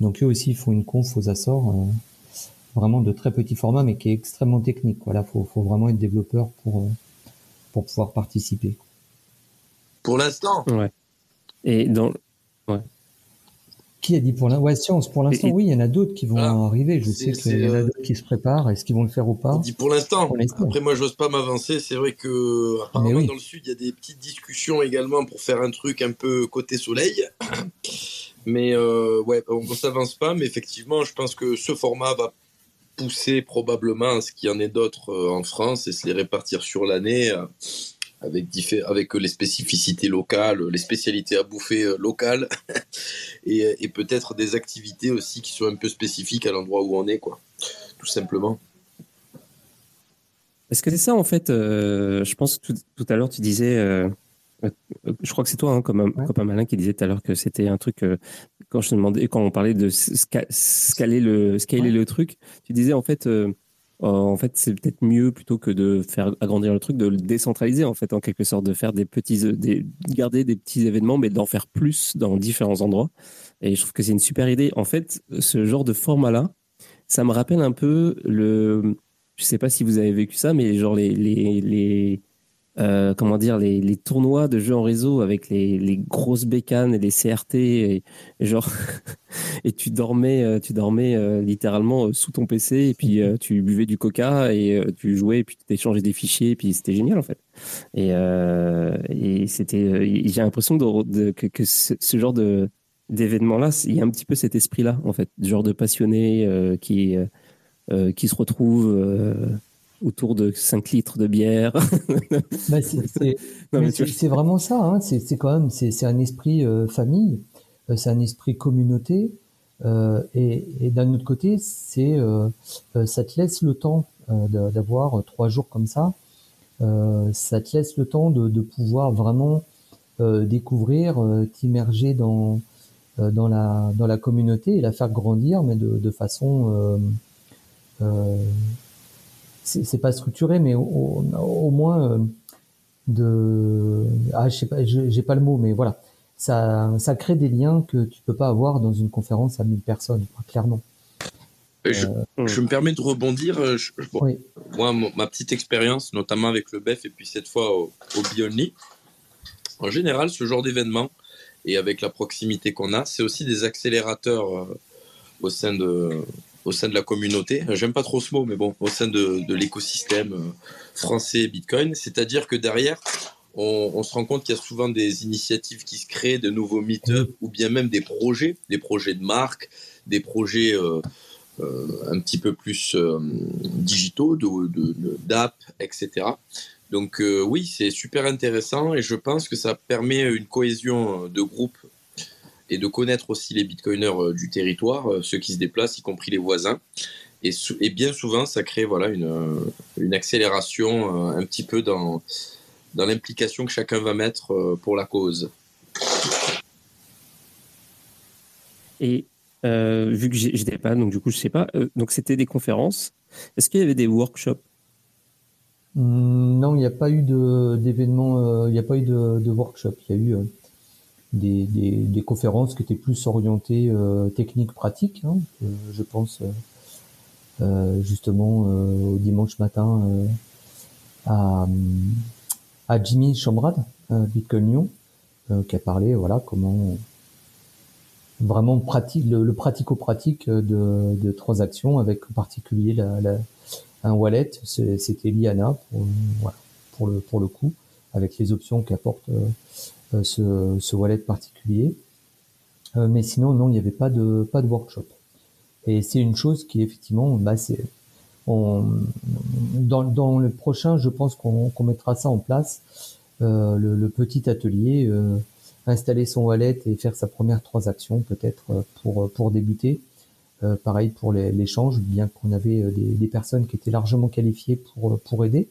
Donc eux aussi font une conf aux Açores vraiment de très petits formats, mais qui est extrêmement technique. Voilà, faut, faut vraiment être développeur pour euh, pour pouvoir participer. Pour l'instant. Ouais. Et dans ouais. Qui a dit pour l'instant Ouais, science. Pour l'instant, oui, il y en a d'autres qui vont arriver. Je sais qu'il y en a euh, d'autres qui se préparent. Est-ce qu'ils vont le faire ou pas dit pour l'instant. Après, moi, j'ose pas m'avancer. C'est vrai que apparemment dans le sud, il y a des petites discussions également pour faire un truc un peu côté soleil. <clears throat> Mais euh, ouais, on ne s'avance pas. Mais effectivement, je pense que ce format va pousser probablement à ce qu'il y en ait d'autres euh, en France et se les répartir sur l'année avec, avec les spécificités locales, les spécialités à bouffer euh, locales <laughs> et, et peut-être des activités aussi qui sont un peu spécifiques à l'endroit où on est, quoi, tout simplement. Est-ce que c'est ça en fait Je pense que tout, à l'heure tu disais je crois que c'est toi, hein, comme, un, comme un malin, qui disait tout à l'heure que c'était un truc. Euh, quand je te demandais, quand on parlait de scaler le, scaler le truc, tu disais en fait, euh, en fait, c'est peut-être mieux plutôt que de faire agrandir le truc, de le décentraliser en fait, en quelque sorte, de faire des petits, euh, garder des petits événements, mais d'en faire plus dans différents endroits. Et je trouve que c'est une super idée. En fait, ce genre de format-là, ça me rappelle un peu le. Je sais pas si vous avez vécu ça, mais genre les, les, les euh, comment dire, les, les, tournois de jeux en réseau avec les, les grosses bécanes et les CRT, et, genre, <laughs> et tu dormais, euh, tu dormais euh, littéralement sous ton PC, et puis tu buvais du coca, et tu jouais, et puis tu échangeais des fichiers, et puis c'était génial en fait. Et, et c'était, j'ai l'impression de, que, que ce, genre de d'événement-là, il y a un petit peu cet esprit-là, en fait, genre de passionné qui, qui se retrouve autour de 5 litres de bière. <laughs> Bah, c'est vraiment ça. Hein. C'est quand même c'est un esprit euh, famille, euh, c'est un esprit communauté. Euh, et, et d'un autre côté, c'est ça te laisse le temps d'avoir trois jours comme ça. ça te laisse le temps de, de pouvoir vraiment découvrir, t'immerger dans dans la dans la communauté et la faire grandir, mais de, de façon c'est pas structuré, mais au, au, moins euh, de ah je sais pas, j'ai pas le mot, mais voilà, ça ça crée des liens que tu peux pas avoir dans une conférence à 1000 personnes, clairement. Euh, je, euh, je, me permets de rebondir. Moi, ma petite expérience, notamment avec le BEF et puis cette fois au, au Bionly, en général, ce genre d'événement et avec la proximité qu'on a, c'est aussi des accélérateurs au sein de au sein de la communauté. J'aime pas trop ce mot, mais bon, au sein de, l'écosystème euh, français Bitcoin. C'est-à-dire que derrière, on, se rend compte qu'il y a souvent des initiatives qui se créent, de nouveaux meet-up ou bien même des projets, des projets de marque, des projets euh, euh, un petit peu plus digitaux, d'app, de, etc. Donc oui, c'est super intéressant et je pense que ça permet une cohésion de groupe et de connaître aussi les bitcoiners euh, du territoire, euh, ceux qui se déplacent, y compris les voisins. Et, et bien souvent, ça crée voilà, une, euh, une accélération un petit peu dans, dans l'implication que chacun va mettre pour la cause. Et vu que j'étais pas, donc du coup je sais pas. donc c'était des conférences. Est-ce qu'il y avait des workshops? Mmh, Non, il n'y a pas eu d'événement. il n'y a pas eu de, de workshop. Il y a eu des, des, conférences qui étaient plus orientées euh, technique pratique, hein, je pense. justement au dimanche matin à, à Jimmy Chambrad, Bitcoin qui a parlé voilà comment vraiment pratique le, pratico-pratique de, de transactions avec en particulier un wallet, c'était Liana pour, pour le pour le coup avec les options qu'apporte euh, ce, ce wallet particulier. Euh, mais sinon non, il n'y avait pas de pas de workshop. Et c'est une chose qui effectivement, bah c'est on, dans, dans le prochain, je pense qu'on qu'on mettra ça en place, euh, le, le, petit atelier, euh, installer son wallet et faire sa première transaction peut-être euh, pour pour débuter. Euh, pareil pour l'échange, bien qu'on avait des, des, personnes qui étaient largement qualifiées pour pour aider.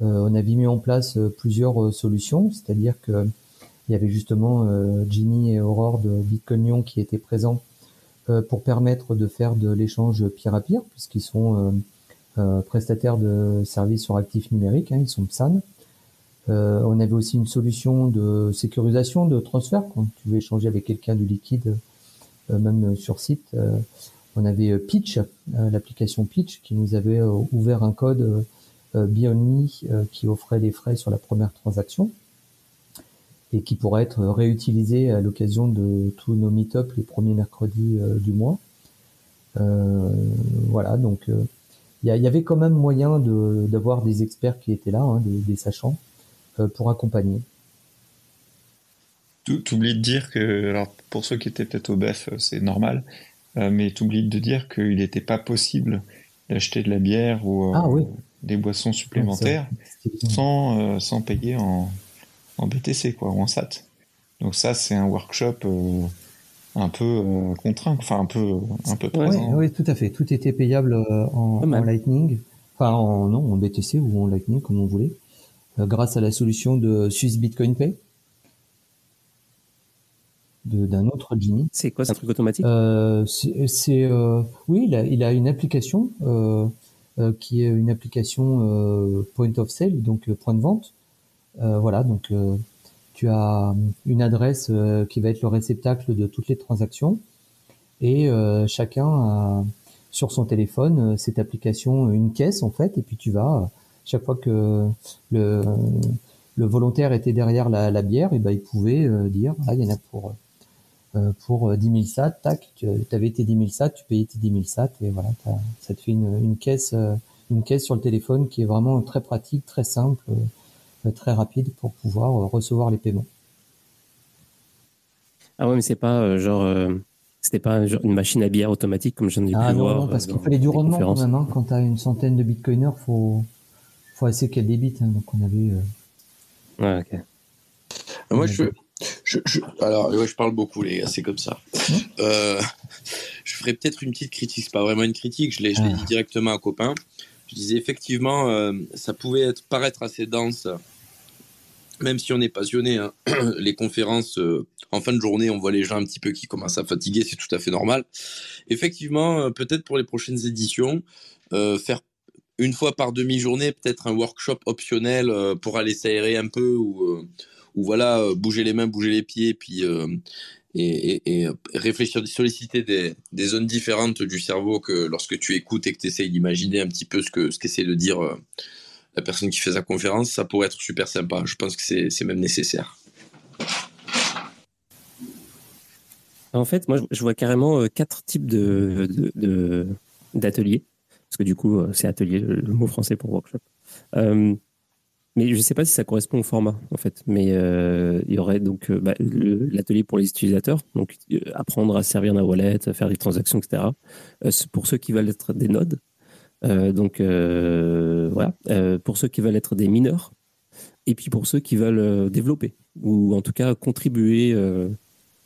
on avait mis en place plusieurs solutions, c'est-à-dire que il y avait justement Jimmy et Aurore de Bitcoin qui étaient présents pour permettre de faire de l'échange peer à peer, puisqu'ils sont euh, prestataires de services sur actifs numériques, hein, ils sont PSAN. Euh, on avait aussi une solution de sécurisation de transfert quand tu veux échanger avec quelqu'un du liquide, euh, même sur site. Euh, on avait Pitch, l'application Pitch, qui nous avait ouvert un code Beyond qui offrait des frais sur la première transaction et qui pourrait être réutilisé à l'occasion de tous nos meet-up les premiers mercredis du mois. voilà, donc il y, avait quand même moyen d'avoir des experts qui étaient là, hein, des, des sachants. Euh, pour accompagner. T'oublies de dire que, alors pour ceux qui étaient peut-être au BEF, euh, c'est normal, euh, mais t'oublies de dire qu'il n'était pas possible d'acheter de la bière ou ah des boissons supplémentaires sans, sans payer en, en BTC quoi, ou en SAT. Donc ça, c'est un workshop un peu contraint, enfin un peu un peu présent. Oui, tout à fait. Tout était payable en, en, Lightning, enfin en non en BTC ou en Lightning comme on voulait. Euh, grâce à la solution de Swiss Bitcoin Pay d'un autre Jimmy. C'est quoi, c'est un truc automatique? Euh, C'est euh, oui, il a, il a, une application euh, euh, qui est une application euh, point of sale, donc point de vente. Voilà, donc tu as une adresse qui va être le réceptacle de toutes les transactions. Et chacun a sur son téléphone cette application, une caisse en fait, et puis tu vas chaque fois que le, volontaire était derrière la, bière, et ben il pouvait euh, dire ah il y en a pour euh, pour 10 000 sats, tac, tu avais tes 10 000 sats, tu payais tes 10 000 sats et voilà, ça te fait une, caisse euh, une caisse sur le téléphone qui est vraiment très pratique, très simple, très rapide pour pouvoir recevoir les paiements. Ah ouais, mais c'est pas genre c'était pas une machine à bière automatique comme j'en ai ah pu non, voir. Non, parce qu'il fallait du rendement quand même. Hein. Quand tu as une centaine de bitcoiners, faut faut assez qu'elle débite. Hein, donc on avait. Euh, ouais, ok. Moi, je, je, je, alors, je parle beaucoup, les gars, c'est comme ça. Euh, je ferais peut-être une petite critique, c'est pas vraiment une critique, je l'ai ah. dit directement à un copain. Je disais effectivement, euh, ça pouvait être, paraître assez dense, même si on est passionné. Hein. <clears throat> les conférences, en fin de journée, on voit les gens un petit peu qui commencent à fatiguer, c'est tout à fait normal. Effectivement, peut-être pour les prochaines éditions, faire une fois par demi-journée, peut-être un workshop optionnel euh, pour aller s'aérer un peu ou, euh, voilà, euh, bouger les mains, bouger les pieds, puis et, réfléchir, solliciter des, des, zones différentes du cerveau que lorsque tu écoutes et que tu essayes d'imaginer un petit peu ce que ce qu'essaie de dire la personne qui fait sa conférence, ça pourrait être super sympa. Je pense que c'est même nécessaire. En fait, moi, je vois carrément quatre types de, d'ateliers. De, parce que du coup, euh, c'est atelier, le mot français pour workshop. Euh, mais je ne sais pas si ça correspond au format, en fait. Mais euh, il y aurait donc bah, l'atelier pour les utilisateurs, donc apprendre à servir d'un wallet, faire des transactions, etc. pour ceux qui veulent être des nodes. Donc voilà. pour ceux qui veulent être des mineurs. Et puis pour ceux qui veulent développer, ou en tout cas contribuer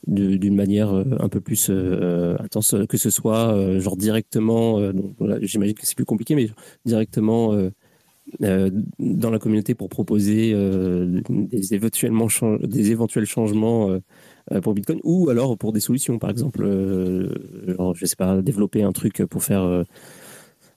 d'une manière euh, un peu plus euh, intense, que ce soit euh, genre directement, j'imagine que c'est plus compliqué, mais directement dans la communauté pour proposer des, éventuellement des éventuels changements pour Bitcoin ou alors pour des solutions, par exemple, genre, je sais pas, développer un truc pour faire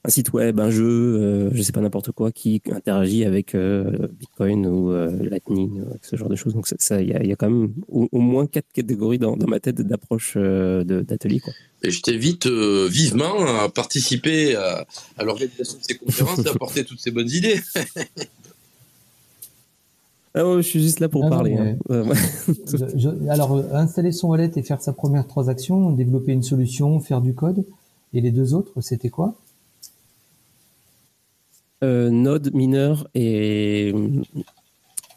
un site web, un jeu, je sais pas n'importe quoi, qui interagit avec Bitcoin ou Lightning, ce genre de choses. Donc ça, il y, a quand même au, moins quatre catégories dans, ma tête d'approche d'atelier. Et je t'invite vivement à participer à, à l'organisation de ces conférences et à apporter toutes ces bonnes idées. <laughs> Ah ouais, je suis juste là pour ah parler. Hein. <laughs> alors, euh, installer son wallet et faire sa première transaction, développer une solution, faire du code. Et les deux autres, c'était quoi? euh, Node, mineur et,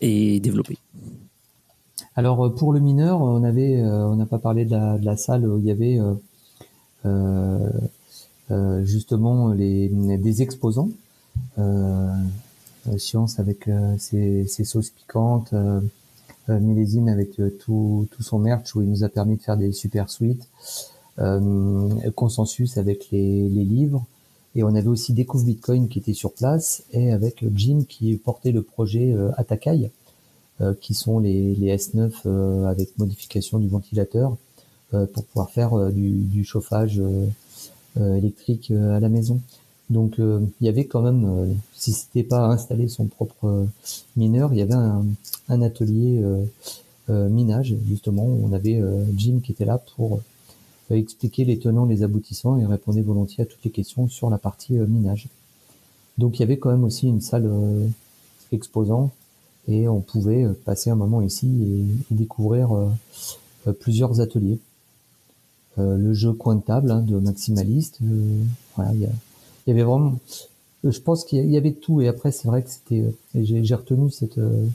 développer. Alors, euh, pour le mineur, on avait, on n'a pas parlé de la, salle où il y avait justement les, des exposants. Euh, Science avec euh, ses, sauces piquantes, euh, Millésime avec tout, tout son merch où il nous a permis de faire des super suites, Consensus avec les, les livres, et on avait aussi Découvre Bitcoin qui était sur place et avec Jim qui portait le projet euh, Atakai, qui sont les, les S9 avec modification du ventilateur pour pouvoir faire du, du, chauffage électrique à la maison. Donc euh, il y avait quand même, euh, si c'était pas installer son propre euh, mineur, il y avait un, atelier minage justement où on avait Jim qui était là pour expliquer les tenants, les aboutissants et répondait volontiers à toutes les questions sur la partie minage. Donc il y avait quand même aussi une salle exposant et on pouvait passer un moment ici et, découvrir plusieurs ateliers. le jeu coin de table hein, de maximaliste, voilà, il y avait vraiment, je pense qu'il y avait tout. Et après, c'est vrai que c'était, j'ai retenu cette euh,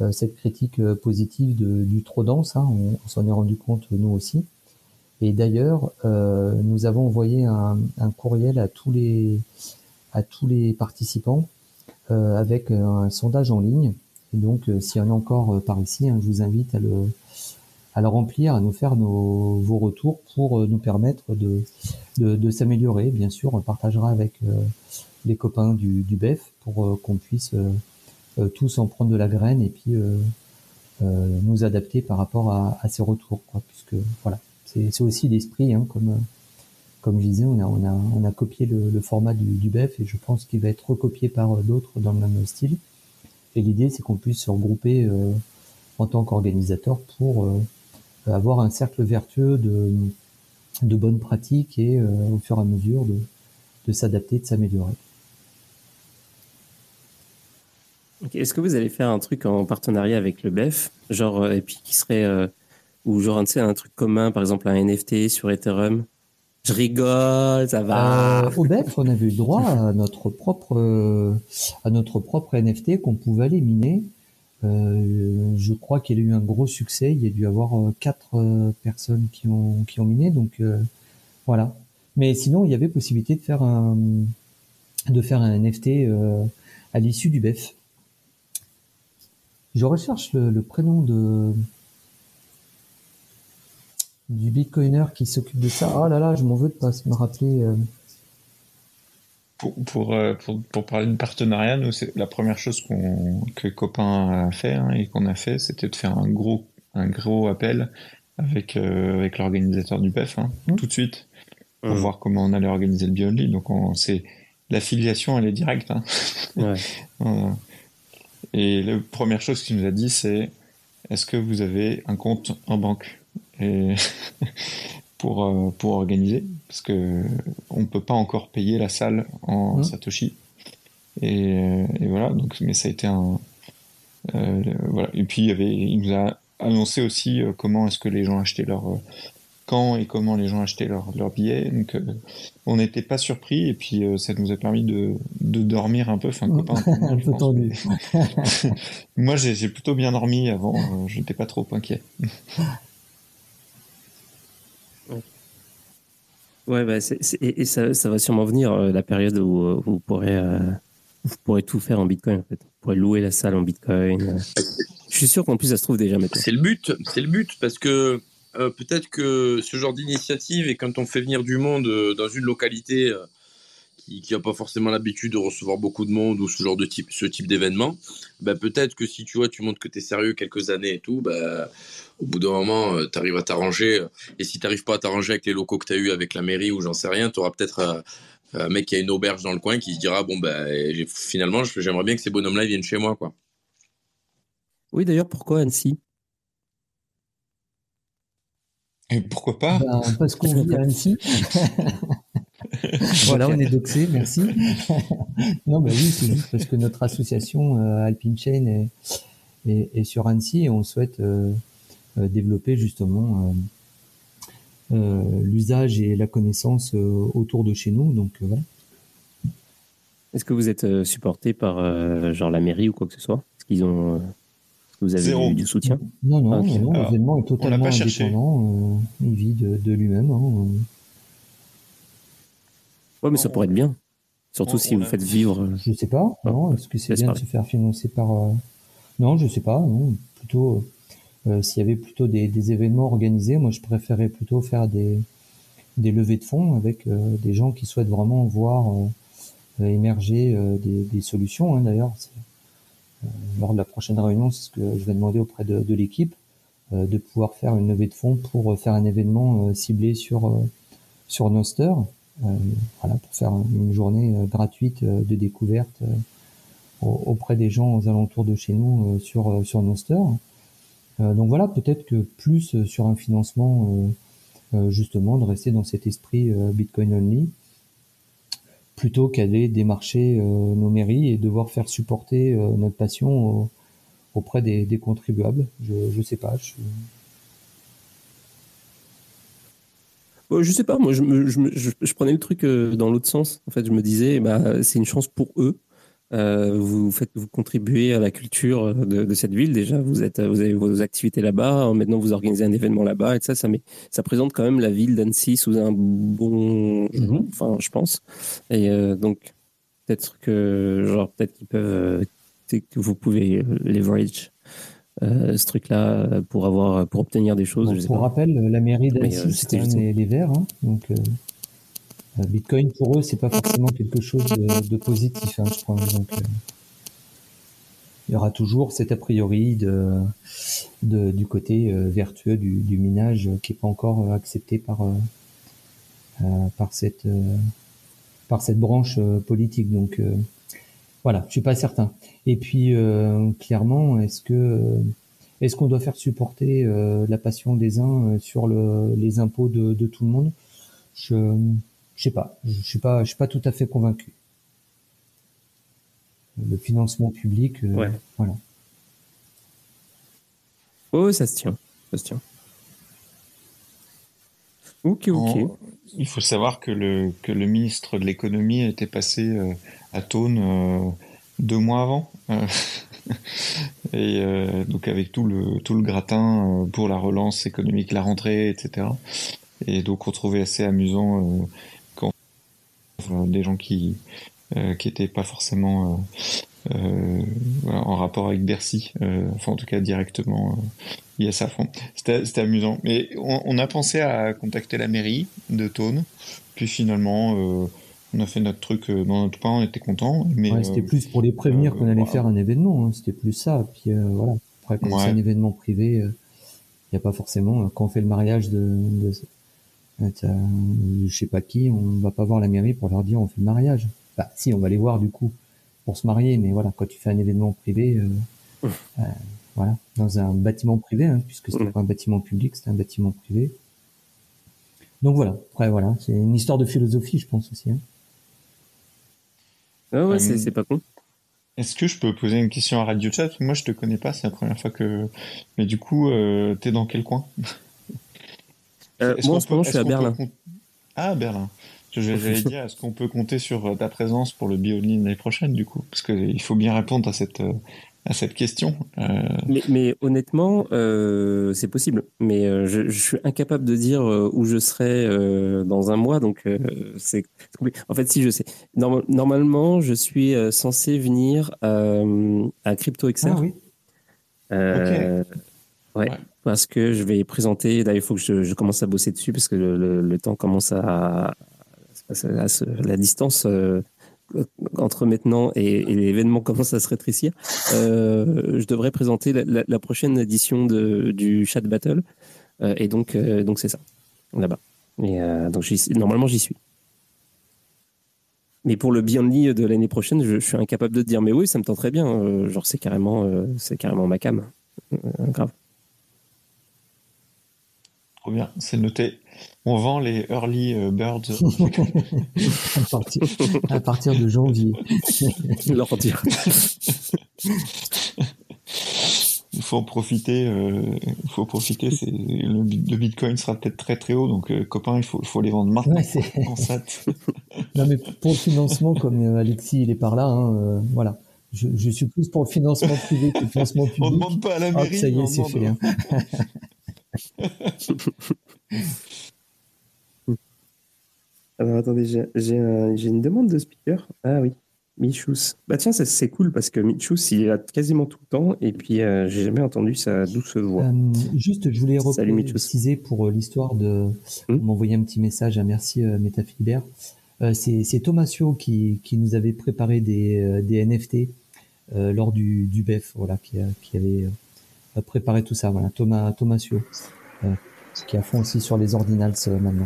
euh, critique euh, positive de, du trop dense. Hein, on, s'en est rendu compte nous aussi. Et d'ailleurs, euh, nous avons envoyé un, un, courriel à tous les à tous les participants euh, avec un sondage en ligne. Donc, s'il y en a encore par ici, hein, je vous invite à le à le remplir, à nous faire nos, vos retours pour nous permettre de, de, s'améliorer. Bien sûr, on partagera avec euh, les copains du, du BEF pour euh, qu'on puisse euh, tous en prendre de la graine et puis nous adapter par rapport à, à ces retours. Quoi, puisque voilà, c'est aussi l'esprit, hein, comme comme je disais, on a, on a, copié le, format du, BEF et je pense qu'il va être recopié par d'autres dans le même style. Et l'idée, c'est qu'on puisse se regrouper euh, en tant qu'organisateur pour euh, avoir un cercle vertueux de, de bonnes pratiques et euh, au fur et à mesure de, de s'adapter, de s'améliorer. Est-ce que vous allez faire un truc en partenariat avec le BEF, genre euh, et puis qui serait euh, ou genre tu sais un truc commun, par exemple un NFT sur Ethereum Je rigole, ça va. au BEF, on avait eu droit à notre propre à notre propre NFT qu'on pouvait aller miner euh, je crois qu'il y a eu un gros succès. Il y a dû avoir euh, quatre euh, personnes qui ont qui ont miné. Donc voilà. Mais sinon, il y avait possibilité de faire un de faire un NFT à l'issue du BEF. Je recherche le, prénom de du bitcoiner qui s'occupe de ça. Oh là là, je m'en veux de pas me rappeler pour, euh, pour, pour, parler de partenariat, nous, c'est la première chose qu'on, que Copain a fait hein, et qu'on a fait, c'était de faire un gros, un gros appel avec, euh, avec l'organisateur du PEF, hein, mmh. tout de suite, pour mmh. voir comment on allait organiser le Beyondly. Donc, on, c'est, l'affiliation, elle est directe. Hein. Ouais. <laughs> et la première chose qu'il nous a dit, c'est est-ce que vous avez un compte en banque? Et <laughs> pour, euh, pour organiser parce que on peut pas encore payer la salle en mmh. Satoshi. Et, et, voilà, donc, mais ça a été un. Euh, voilà. Et puis, il, y avait, il nous a annoncé aussi euh, comment est-ce que les gens achetaient leur. Euh, quand et comment les gens achetaient leurs leur billets. Donc, euh, on n'était pas surpris et puis ça nous a permis de, de dormir un peu. Enfin, copain, <laughs> un peu tendu. <laughs> Moi, j'ai plutôt bien dormi avant. je n'étais pas trop inquiet. Ouais, bah et ça, ça, va sûrement venir euh, la période où, euh, vous pourrez, euh, vous pourrez tout faire en Bitcoin. En fait. Vous pourrez louer la salle en Bitcoin. Je suis sûr qu'en plus, ça se trouve déjà maintenant. C'est le but, c'est le but, parce que peut-être que ce genre d'initiative et quand on fait venir du monde dans une localité qui n'a pas forcément l'habitude de recevoir beaucoup de monde ou ce genre de type, ce type d'événement, bah peut-être que si tu vois, tu montres que tu es sérieux quelques années et tout, bah, au bout d'un moment, euh, tu arrives à t'arranger. Et si tu n'arrives pas à t'arranger avec les locaux que tu as eu avec la mairie ou j'en sais rien, tu auras peut-être un mec qui a une auberge dans le coin qui se dira bon ben finalement j'aimerais bien que ces bonhommes-là viennent chez moi quoi. Oui d'ailleurs pourquoi Annecy? Et pourquoi pas? Ben, Parce qu'on vit à Annecy. <laughs> voilà, on est doxé, merci. <laughs> non, ben oui, c'est juste parce que notre association euh, Alpine Chain est, sur Annecy et on souhaite euh, euh, développer justement l'usage et la connaissance autour de chez nous. Donc voilà. Est-ce que vous êtes supporté par genre la mairie ou quoi que ce soit? Est-ce qu'ils ont vous avez du soutien? Non, non, l'événement est totalement indépendant. il vit de, lui-même. Hein. Ouais, mais ça pourrait être bien. Surtout si vous faites vivre. Euh, je sais pas. Non, est-ce que c'est bien de se faire financer par. Euh, non, je sais pas. Non, plutôt. Euh, s'il y avait plutôt des, événements organisés, moi je préférais plutôt faire des, des levées de fonds avec des gens qui souhaitent vraiment voir émerger des, solutions. Hein, D'ailleurs, lors de la prochaine réunion, c'est ce que je vais demander auprès de, de l'équipe, de pouvoir faire une levée de fonds pour faire un événement ciblé sur sur Noster. Euh, voilà, pour faire une journée euh, gratuite euh, de découverte auprès des gens aux alentours de chez nous sur sur Noster. donc voilà, peut-être que plus sur un financement justement de rester dans cet esprit Bitcoin only plutôt qu'aller démarcher nos mairies et devoir faire supporter notre passion auprès des, des, contribuables. Je sais pas. Je, je sais pas, moi je, je, je, prenais le truc euh, dans l'autre sens. En fait, je me disais, bah, c'est une chance pour eux. Euh, vous faites, vous contribuez à la culture de, de, cette ville. Déjà, vous êtes, vous avez vos activités là-bas. Maintenant, vous organisez un événement là-bas et ça, ça, met, ça présente quand même la ville d'Annecy sous un bon, mhm. enfin, je pense. Et euh, donc, peut-être que, genre, peut-être qu'ils peuvent, que vous pouvez leverage euh, ce truc-là pour avoir pour obtenir des choses. pour rappel, la mairie d'Annecy, euh, c'était les, les Verts, hein, donc euh, Bitcoin pour eux, c'est pas forcément quelque chose de, positif, hein, je crois. Donc, il y aura toujours cet a priori de, de du côté vertueux du, du, minage qui est pas encore accepté par par cette par cette branche politique. Donc voilà, je suis pas certain. Et puis euh, clairement, est-ce que euh, est-ce qu'on doit faire supporter euh, la passion des uns sur le, les impôts de, de, tout le monde? Je je sais pas, je suis pas je suis pas tout à fait convaincu. Le financement public, ouais. voilà. Oh, ça se tient, ça se tient. Ok, ok. il faut savoir que le, que le ministre de l'économie était passé à Tône deux mois avant. Euh, <laughs> et euh, donc avec tout le tout le gratin euh, pour la relance économique, la rentrée, etc. Et donc on trouvait assez amusant quand des gens qui qui étaient pas forcément en rapport avec Bercy, enfin en tout cas directement lié à ça. C'était c'était amusant. Mais on, on, a pensé à contacter la mairie de Tône, puis finalement on a fait notre truc euh, dans notre coin, on était content. Mais c'était euh, plus pour les prévenir qu'on allait faire un événement. Hein. C'était plus ça. Puis euh, voilà. Après, quand c'est un événement privé, il n'y a pas forcément. Quand on fait le mariage de, de, je sais pas qui, on va pas voir la mairie pour leur dire on fait le mariage. Bah si, on va les voir du coup pour se marier, mais voilà, quand tu fais un événement privé, voilà, dans un bâtiment privé, hein, puisque c'était pas un bâtiment public, c'était un bâtiment privé. Donc voilà. Après voilà, c'est une histoire de philosophie, je pense aussi. Hein. Ah ouais, euh, c'est pas con. Est-ce que je peux poser une question à Radio Chat? Moi, je te connais pas, c'est la première fois que. Mais du coup, euh, t'es dans quel coin? Euh, Moi, en ce moment, je suis à Berlin. Ah, Berlin. Je vais dire, est-ce qu'on peut compter sur ta présence pour le Bioline l'année prochaine, du coup? Parce qu'il faut bien répondre à cette, à cette question. Euh, mais, honnêtement, euh, c'est possible. Mais euh, je, suis incapable de dire où je serai dans un mois, donc c'est En fait, si je sais. normalement, je suis censé venir à CryptoXR. Ah oui. Ouais, Parce que je vais présenter. Là, il faut que je, commence à bosser dessus parce que le, temps commence à, la distance entre maintenant et, l'événement commence à se rétrécir, euh, je devrais présenter la, prochaine édition de, du Chat Battle. Euh, et donc, euh, donc c'est ça, là-bas. Donc, normalement, j'y suis. Mais pour le Beyondly de l'année prochaine, je, suis incapable de te dire. Mais oui, ça me tente très bien. Euh, genre, c'est carrément, c'est carrément ma cam. grave. Trop bien, c'est noté. On vend les early birds. <laughs> à, partir, de janvier. Leur dire. il faut en profiter. Euh, il faut profiter. C'est le, Bitcoin sera peut-être très très haut, donc euh, copains, il faut, faut les vendre maintenant. <laughs> non mais pour le financement, comme euh, Alexis il est par là, hein, voilà. Je, je, suis plus pour le financement privé que le financement public. On ne demande pas à la mairie. ça y est, c'est fait. Hein. <laughs> Alors attendez, j'ai une demande de speaker. Ah oui. Michus. Bah tiens, c'est cool parce que Michus, il est là quasiment tout le temps et puis euh, j'ai jamais entendu sa douce voix. Euh, juste, je voulais préciser pour euh, l'histoire de hmm m'envoyer un petit message à merci euh, c'est Thomasio qui, qui nous avait préparé des, des NFT lors du, du BEF, voilà, qui, qui avait préparé tout ça. Voilà, Thomas Thomasio, qui a fond aussi sur les ordinals maintenant.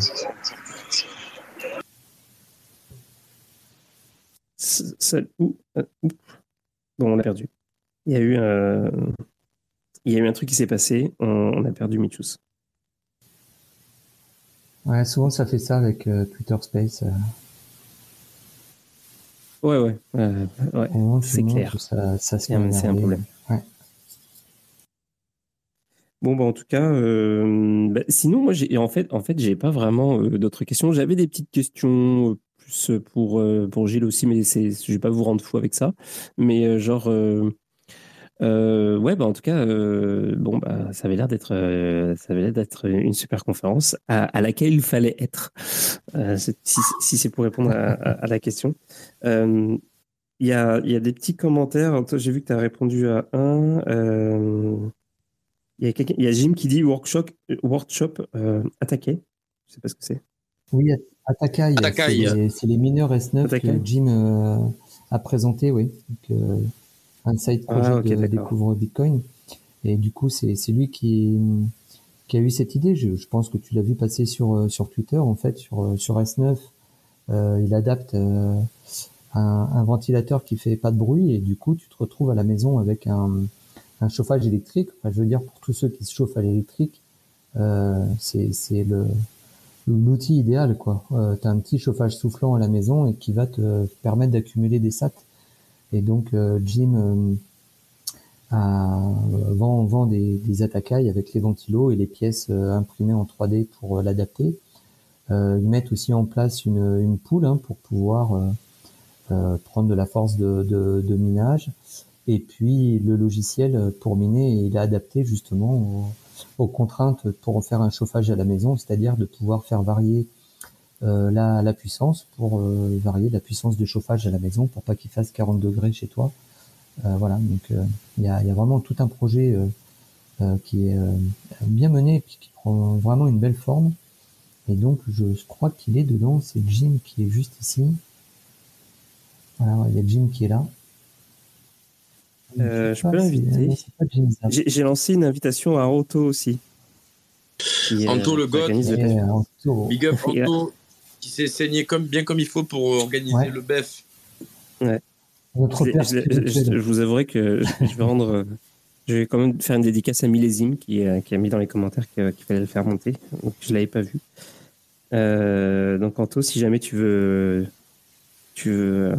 Euh, bon, on a perdu. Il y a eu un, il y a eu un truc qui s'est passé. On, a perdu Michus. Ouais, souvent ça fait ça avec euh, Twitter Space. Euh. Ouais, ouais, ouais, c'est clair. Ça, ça c'est un, un, problème. Bon, bah, en tout cas, bah, sinon, moi, j'ai, en fait, en fait, j'ai pas vraiment d'autres questions. J'avais des petites questions pour, euh, pour Gilles aussi, mais je ne vais pas vous rendre fou avec ça. Mais euh, genre, euh, ouais, bah, en tout cas, bon, bah, ça avait l'air d'être, ça avait l'air d'être une super conférence à, laquelle il fallait être, si, si c'est pour répondre à, la question. Il y, a, y a des petits commentaires. J'ai vu que tu as répondu à un. Il y, a il y a Jim qui dit workshop, workshop attaqué. Je sais pas ce que c'est. Oui, Atakai, c'est les, mineurs S9 que Jim euh, a présenté, oui. Euh, un side ah, project de découvre Bitcoin. Et du coup, c'est lui qui, qui a eu cette idée. Je, je pense que tu l'as vu passer sur, euh, sur Twitter, en fait, sur, sur S9. il adapte un, un, ventilateur qui fait pas de bruit et du coup, tu te retrouves à la maison avec un, un chauffage électrique. Enfin, je veux dire, pour tous ceux qui se chauffent à l'électrique, c'est le l'outil idéal quoi. Euh, tu as un petit chauffage soufflant à la maison et qui va te permettre d'accumuler des sats. Et donc euh, Jim euh, vend, des, des avec les ventilos et les pièces euh, imprimées en 3D pour euh, l'adapter. ils mettent aussi en place une, poule hein, pour pouvoir prendre de la force de, de, minage. Et puis le logiciel pour miner, il est adapté justement au, aux contraintes pour faire un chauffage à la maison, c'est-à-dire de pouvoir faire varier euh, la, la, puissance pour euh, varier la puissance de chauffage à la maison pour pas qu'il fasse 40 degrés chez toi. Euh, voilà, donc il y a, y, a, vraiment tout un projet qui est bien mené et qui prend vraiment une belle forme. Et donc je crois qu'il est dedans, c'est Jim qui est juste ici. Voilà, il y a Jim qui est là. Euh, je peux l'inviter. J'ai lancé une invitation à Anto aussi. Anto le God. Big up <laughs> Anto qui s'est saigné comme, bien comme il faut pour organiser le BEF. Ouais. Je, vous avouerai que je vais <laughs> rendre. Je vais quand même faire une dédicace à Millésime qui, euh, qui a mis dans les commentaires qu'il fallait le faire monter. Donc je l'avais pas vu. Euh, donc Anto, si jamais tu veux, tu veux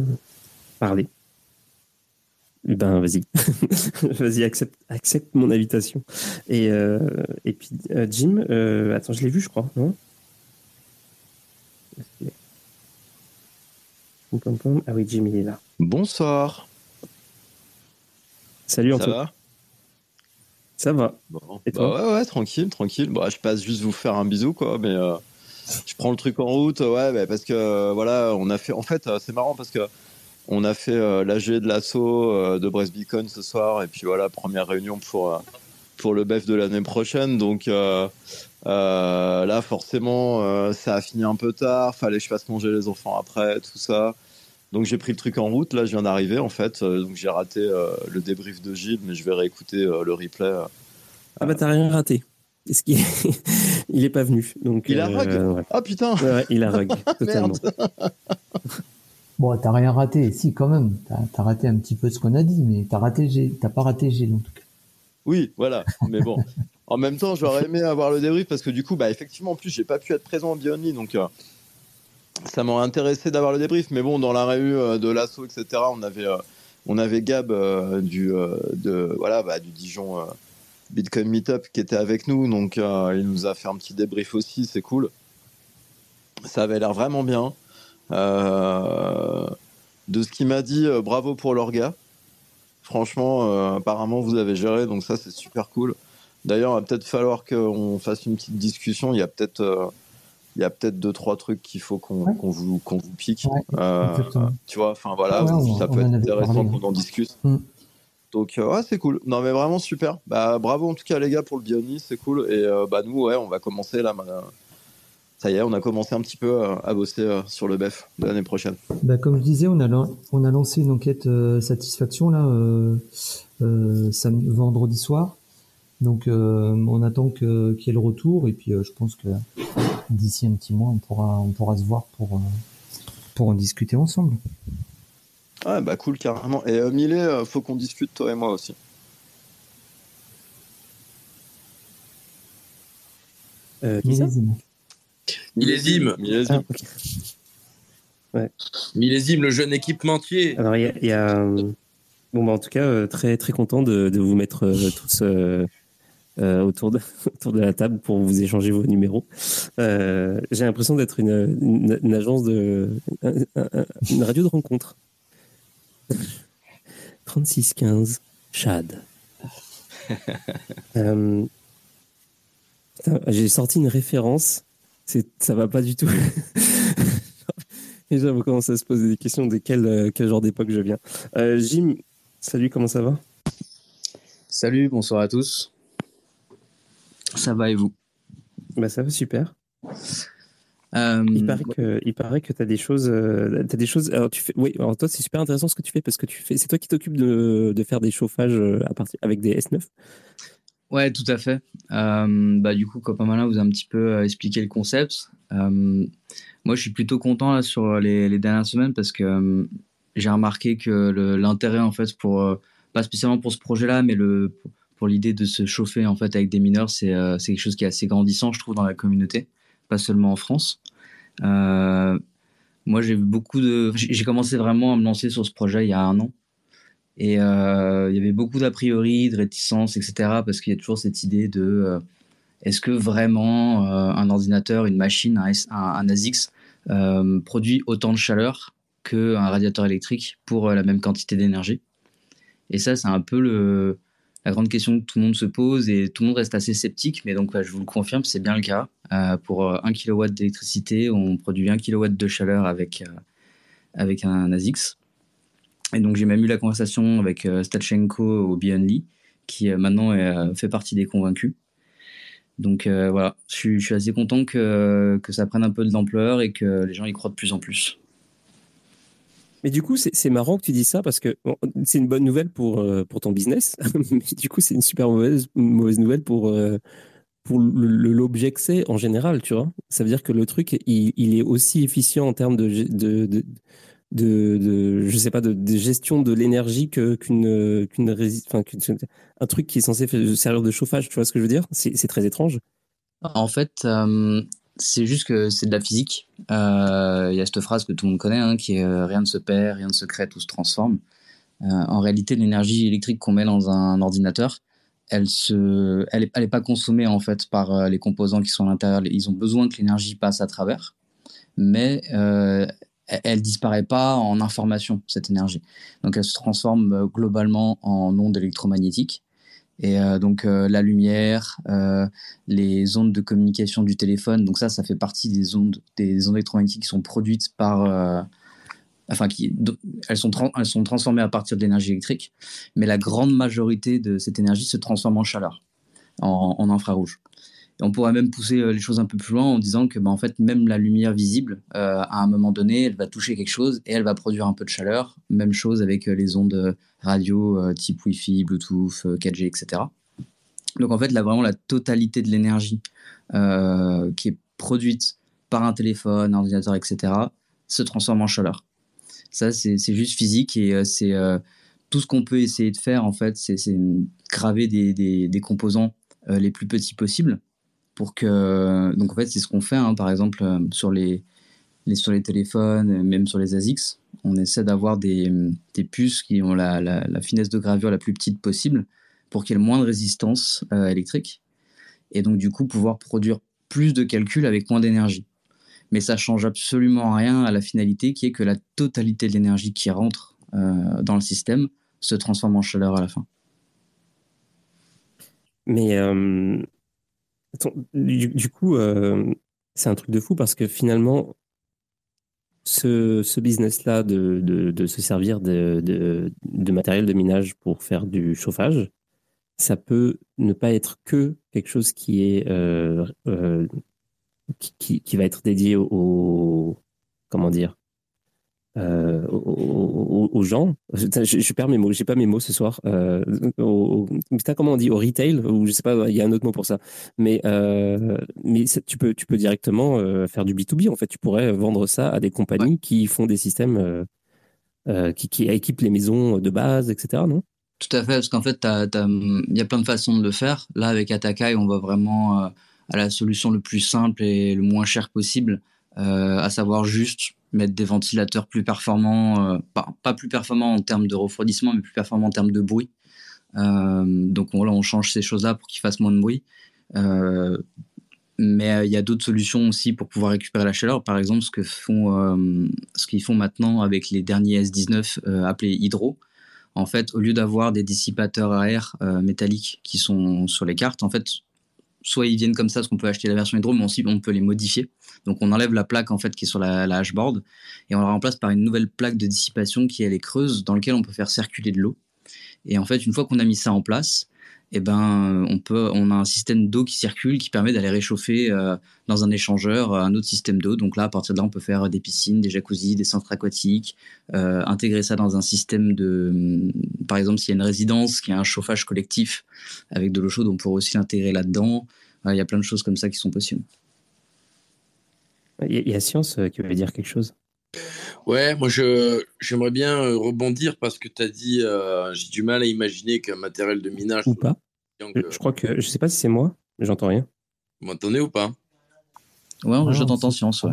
parler, ben vas-y, <laughs> vas-y accepte, accepte mon invitation. Et, euh, et puis euh, Jim, euh, attends, je l'ai vu, je crois, non? Ah oui, Jim, il est là. Bonsoir. Salut Ça va? Ça va. Et toi? bah ouais, ouais, tranquille, tranquille. Bah, je passe juste vous faire un bisou, quoi, mais je prends le truc en route, ouais, bah, parce que voilà, on a fait. En fait, c'est marrant parce que on a fait euh, l'AG de l'assaut euh, de Brest Beacon ce soir, et puis voilà, première réunion pour, euh, pour le BEF de l'année prochaine. Donc là, forcément, ça a fini un peu tard, fallait que je fasse manger les enfants après, tout ça. Donc j'ai pris le truc en route, là je viens d'arriver en fait, donc j'ai raté le débrief de Gilles, mais je vais réécouter le replay. Ah bah t'as rien raté. Est-ce qu'il <laughs> il est pas venu? Donc Il a rug. Ah putain. il a rug <laughs> totalement. <laughs> Bon, t'as rien raté, si quand même. T'as as raté un petit peu ce qu'on a dit, mais t'as raté pas raté G en tout cas. Oui, voilà. Mais bon, <laughs> en même temps, j'aurais aimé avoir le débrief parce que du coup, bah effectivement, en plus, j'ai pas pu être présent en Bionly, donc euh, ça m'aurait intéressé d'avoir le débrief. Mais bon, dans la revue euh, de l'assaut, etc., on avait, euh, on avait Gab du, voilà, bah, du Dijon Bitcoin Meetup qui était avec nous, donc il nous a fait un petit débrief aussi, c'est cool. Ça avait l'air vraiment bien. Euh, de ce qu'il m'a dit, euh, bravo pour l'orga. Franchement, euh, apparemment, vous avez géré, donc ça, c'est super cool. D'ailleurs, il va peut-être falloir qu'on fasse une petite discussion. Il y a peut-être il y a peut-être deux trois trucs qu'il faut qu'on vous qu'on vous pique tu vois enfin voilà ça peut être intéressant qu'on en discute mm. donc ouais c'est cool non mais vraiment super bah bravo en tout cas les gars pour le Bionis c'est cool et bah nous ouais on va commencer là ça y est, on a commencé un petit peu à, bosser euh, sur le BEF de l'année prochaine. Bah, comme je disais, on a, on a lancé une enquête euh, satisfaction là euh, vendredi soir. Donc on attend qu'il y ait le retour et puis je pense que d'ici un petit mois on pourra on pourra se voir pour pour en discuter ensemble. Ouais bah cool carrément. Et Millet, faut qu'on discute toi et moi aussi. Euh, Millésime. Millésime. Ah, Millésime, le jeune équipementier. Alors, il y a. Bon, bah, en tout cas, euh, très, très content de, de vous mettre euh, tous euh, autour, de, <laughs> autour de la table pour vous échanger vos numéros. J'ai l'impression d'être une, une, agence de. une radio de rencontre. <laughs> 3615, Chad. <laughs> J'ai sorti une référence ça va pas du tout. <laughs> Déjà, vous commencez à se poser des questions de quel, euh, quel genre d'époque je viens. Euh, Jim, salut, comment ça va? Salut, bonsoir à tous. Ça va et vous? Bah, Ça va super. Euh, il paraît que, il paraît que tu as des choses. as des choses alors, tu fais, oui, alors toi, c'est super intéressant ce que tu fais parce que tu fais, c'est toi qui t'occupes de, de, faire des chauffages à partir, avec des S9 Ouais, tout à fait. Euh, bah, du coup, Copain vous a un petit peu euh, expliqué le concept. Euh, moi, je suis plutôt content là, sur les, dernières semaines parce que j'ai remarqué que l'intérêt, en fait, pour, pas spécialement pour ce projet-là, mais le, pour l'idée de se chauffer en fait avec des mineurs, c'est quelque chose qui est assez grandissant, je trouve, dans la communauté, pas seulement en France. moi, j'ai. J'ai commencé vraiment à me lancer sur ce projet il y a un an. Et euh, il y avait beaucoup d'a priori, de réticences, etc. Parce qu'il y a toujours cette idée de euh, est-ce que vraiment euh, un ordinateur, une machine, un, un, ASICS produit autant de chaleur qu'un radiateur électrique pour la même quantité d'énergie? Et ça, c'est un peu la grande question que tout le monde se pose et tout le monde reste assez sceptique. Mais donc, je vous le confirme, c'est bien le cas. pour 1 kW d'électricité, on produit 1 kW de chaleur avec, avec un ASICS. Et donc j'ai même eu la conversation avec euh, Stachenko au Beyondly, qui euh, maintenant euh, fait partie des convaincus. Donc voilà, je suis, assez content que, que ça prenne un peu de l'ampleur et que les gens y croient de plus en plus. Mais du coup, c'est marrant que tu dis ça parce que c'est une bonne nouvelle pour, pour ton business, <laughs> mais du coup, c'est une super mauvaise, mauvaise nouvelle pour, pour l'objet que c'est en général, tu vois. Ça veut dire que le truc, il, il est aussi efficient en termes de, de, de, de, je sais pas de, gestion de l'énergie qu'une qu'une un truc qui est censé servir de chauffage tu vois ce que je veux dire? C'est très étrange. En fait euh, c'est juste que c'est de la physique. Euh, il y a cette phrase que tout le monde connaît hein, qui est euh, rien ne se perd rien ne se crée tout se transforme en réalité l'énergie électrique qu'on met dans un ordinateur elle se elle est pas consommée en fait par les composants qui sont à l'intérieur. Ils ont besoin que l'énergie passe à travers. Mais elle disparaît pas en information, cette énergie. Donc elle se transforme euh, globalement en ondes électromagnétiques. Et euh, donc euh, la lumière, les ondes de communication du téléphone, donc ça, ça fait partie des ondes, des ondes électromagnétiques qui sont produites par, enfin qui, elles sont, elles sont transformées à partir de l'énergie électrique, mais la grande majorité de cette énergie se transforme en chaleur, en infrarouge on pourrait même pousser euh, les choses un peu plus loin en disant que, bah, en fait, même la lumière visible, euh, à un moment donné, elle va toucher quelque chose et elle va produire un peu de chaleur. Même chose avec euh, les ondes radio type Wi-Fi, Bluetooth, 4G, etc. Donc en fait, là, vraiment, la totalité de l'énergie qui est produite par un téléphone, un ordinateur, etc., se transforme en chaleur. Ça, c'est juste physique et c'est tout ce qu'on peut essayer de faire, en fait, c'est graver des, composants les plus petits possibles pour que. Donc, en fait, c'est ce qu'on fait, hein, par exemple, sur les, sur les téléphones, même sur les ASICS. On essaie d'avoir des, des, puces qui ont la, finesse de gravure la plus petite possible pour qu'il y ait le moins de résistance électrique. Et donc, du coup, pouvoir produire plus de calculs avec moins d'énergie. Mais ça change absolument rien à la finalité qui est que la totalité de l'énergie qui rentre euh, dans le système se transforme en chaleur à la fin. Mais euh, du, coup, euh, c'est un truc de fou parce que finalement, ce, business-là de, de, se servir de, matériel de minage pour faire du chauffage, ça peut ne pas être que quelque chose qui est euh, euh, qui, va être dédié au, comment dire euh, aux, gens. Je, je, perds mes mots, j'ai pas mes mots ce soir. Euh, au, comment on dit au retail ou je sais pas, il y a un autre mot pour ça. Mais euh, mais tu peux tu peux directement euh, faire du B 2 B. En fait, tu pourrais vendre ça à des compagnies qui font des systèmes qui, qui équipent les maisons de base, etc. Non? Tout à fait, parce qu'en fait, il y a plein de façons de le faire. Là, avec Atakai, on va vraiment à la solution le plus simple et le moins cher possible, à savoir juste mettre des ventilateurs plus performants, euh, pas, plus performants en termes de refroidissement, mais plus performants en termes de bruit. donc on, là, on change ces choses-là pour qu'ils fassent moins de bruit. mais il y a d'autres solutions aussi pour pouvoir récupérer la chaleur. Par exemple, ce que font, ce qu'ils font maintenant avec les derniers S19 appelés Hydro en fait, au lieu d'avoir des dissipateurs à air euh, métalliques qui sont sur les cartes, en fait, soit ils viennent comme ça, parce qu'on peut acheter la version hydro, mais aussi on peut les modifier. Donc on enlève la plaque en fait qui est sur la, la hashboard et on la remplace par une nouvelle plaque de dissipation qui elle est creuse dans laquelle on peut faire circuler de l'eau. Et en fait, une fois qu'on a mis ça en place, eh ben, on, peut, on a un système d'eau qui circule qui permet d'aller réchauffer euh, dans un échangeur un autre système d'eau. Donc là, à partir de là, on peut faire des piscines, des jacuzzis, des centres aquatiques, euh, intégrer ça dans un système de, hum, par exemple, s'il y a une résidence qui a un chauffage collectif avec de l'eau chaude, on pourrait aussi l'intégrer là-dedans. Il y a plein de choses comme ça qui sont possibles. Il y a Science euh, qui veut dire quelque chose. Ouais, moi je j'aimerais bien rebondir parce que tu as dit j'ai du mal à imaginer qu'un matériel de minage ou pas euh, je crois que je sais pas si c'est moi, mais j'entends rien. Vous m'entendez ou pas? Ouais, je t'entends science, ouais.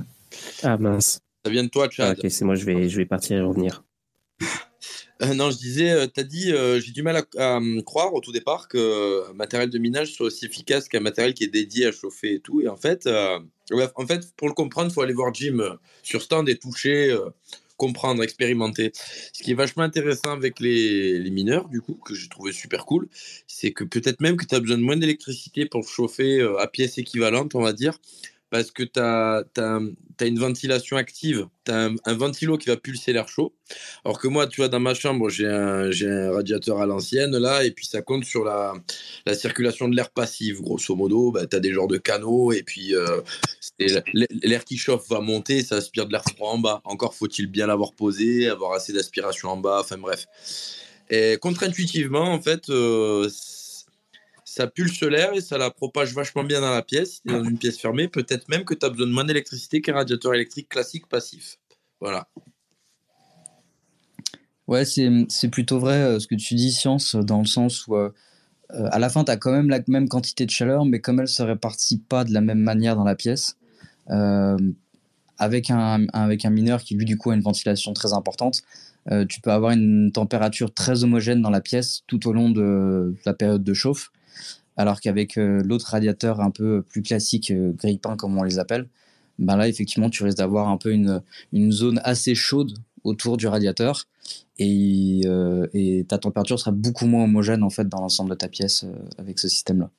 Ah mince. Ça vient de toi, Chad. Ah, ok, c'est moi, je vais, je vais partir et revenir. Euh, non, je disais, euh, tu as dit, j'ai du mal à, croire au tout départ que matériel de minage soit aussi efficace qu'un matériel qui est dédié à chauffer et tout. Et en fait, en fait pour le comprendre, il faut aller voir Jim sur stand et toucher comprendre, expérimenter. Ce qui est vachement intéressant avec les, mineurs, du coup, que j'ai trouvé super cool, c'est que peut-être même que tu as besoin de moins d'électricité pour chauffer euh, à pièce équivalente, on va dire, parce que tu as, une ventilation active, tu as un, ventilo qui va pulser l'air chaud. Alors que moi, tu vois, dans ma chambre, j'ai un, un, radiateur à l'ancienne, là, et puis ça compte sur la, la circulation de l'air passif. Grosso modo, bah, tu as des genres de canaux, et puis euh, l'air qui chauffe va monter, ça aspire de l'air froid en bas. Encore faut-il bien l'avoir posé, avoir assez d'aspiration en bas, enfin bref. Et contre-intuitivement, en fait, euh, ça pulse l'air et ça la propage vachement bien dans la pièce. dans une pièce fermée, peut-être même que tu as besoin de moins d'électricité qu'un radiateur électrique classique passif. Voilà. Ouais, c'est plutôt vrai euh, ce que tu dis, Science, dans le sens où euh, euh, à la fin, tu as quand même la même quantité de chaleur, mais comme elle se répartit pas de la même manière dans la pièce, avec, un, avec un mineur qui, lui, du coup, a une ventilation très importante, tu peux avoir une température très homogène dans la pièce tout au long de la période de chauffe alors qu'avec euh, l'autre radiateur un peu plus classique, euh, grille-pain comme on les appelle, ben là effectivement tu risques d'avoir un peu une, zone assez chaude autour du radiateur euh, et, ta température sera beaucoup moins homogène en fait dans l'ensemble de ta pièce avec ce système-là.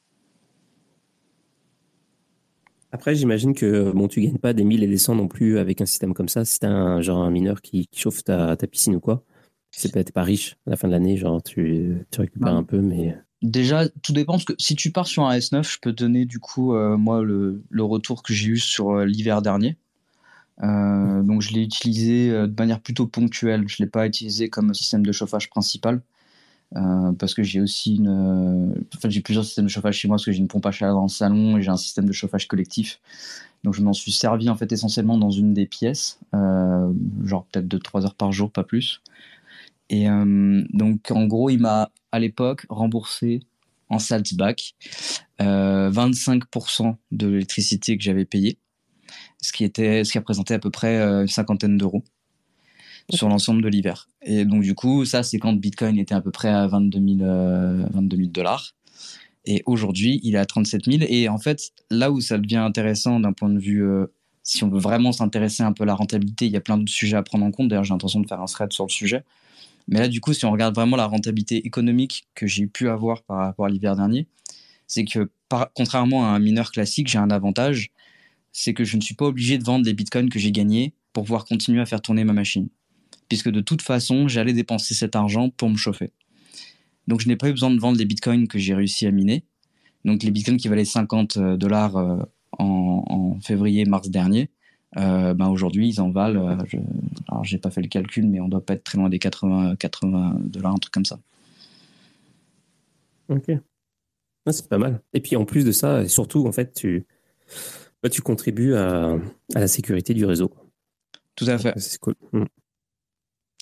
Après, j'imagine que bon, tu gagnes pas des 1000 et des 100 non plus avec un système comme ça. Si tu un genre un mineur qui, chauffe ta, piscine ou quoi, c'est peut-être pas riche à la fin de l'année, genre tu, récupères un peu, mais Déjà, tout dépend parce que si tu pars sur un S9, je peux donner du coup euh, moi le, retour que j'ai eu sur euh, l'hiver dernier. Euh, donc je l'ai utilisé de manière plutôt ponctuelle. Je l'ai pas utilisé comme système de chauffage principal parce que j'ai aussi une, enfin j'ai plusieurs systèmes de chauffage chez moi parce que j'ai une pompe à chaleur dans le salon et j'ai un système de chauffage collectif. Donc je m'en suis servi en fait essentiellement dans une des pièces, genre peut-être de 3 heures par jour, pas plus. Et euh, donc en gros, il m'a à l'époque remboursé en saltback euh, 25% de l'électricité que j'avais payée, ce qui était, ce qui représentait à peu près euh, une cinquantaine d'euros sur l'ensemble de l'hiver. Et donc du coup, ça c'est quand Bitcoin était à peu près à 22 000, 22 000 dollars. Et aujourd'hui, il est à 37 000. Et en fait, là où ça devient intéressant d'un point de vue, euh, si on veut vraiment s'intéresser un peu à la rentabilité, il y a plein de sujets à prendre en compte. D'ailleurs, j'ai l'intention de faire un thread sur le sujet. Mais là, du coup, si on regarde vraiment la rentabilité économique que j'ai pu avoir par rapport à l'hiver dernier, c'est que contrairement à un mineur classique, j'ai un avantage, c'est que je ne suis pas obligé de vendre les bitcoins que j'ai gagnés pour pouvoir continuer à faire tourner ma machine. Puisque de toute façon, j'allais dépenser cet argent pour me chauffer. Donc je n'ai pas eu besoin de vendre les bitcoins que j'ai réussi à miner. Donc les bitcoins qui valaient 50 euh, dollars euh, en, en février-mars dernier, euh, ben aujourd'hui ils en valent. Euh, je, alors j'ai pas fait le calcul, mais on doit pas être très loin des 80, 80 dollars, un truc comme ça. Ok. Ah, c'est pas mal. Et puis en plus de ça, surtout en fait, tu, bah, tu contribues à, à la sécurité du réseau. Tout à fait. C'est cool. Mm.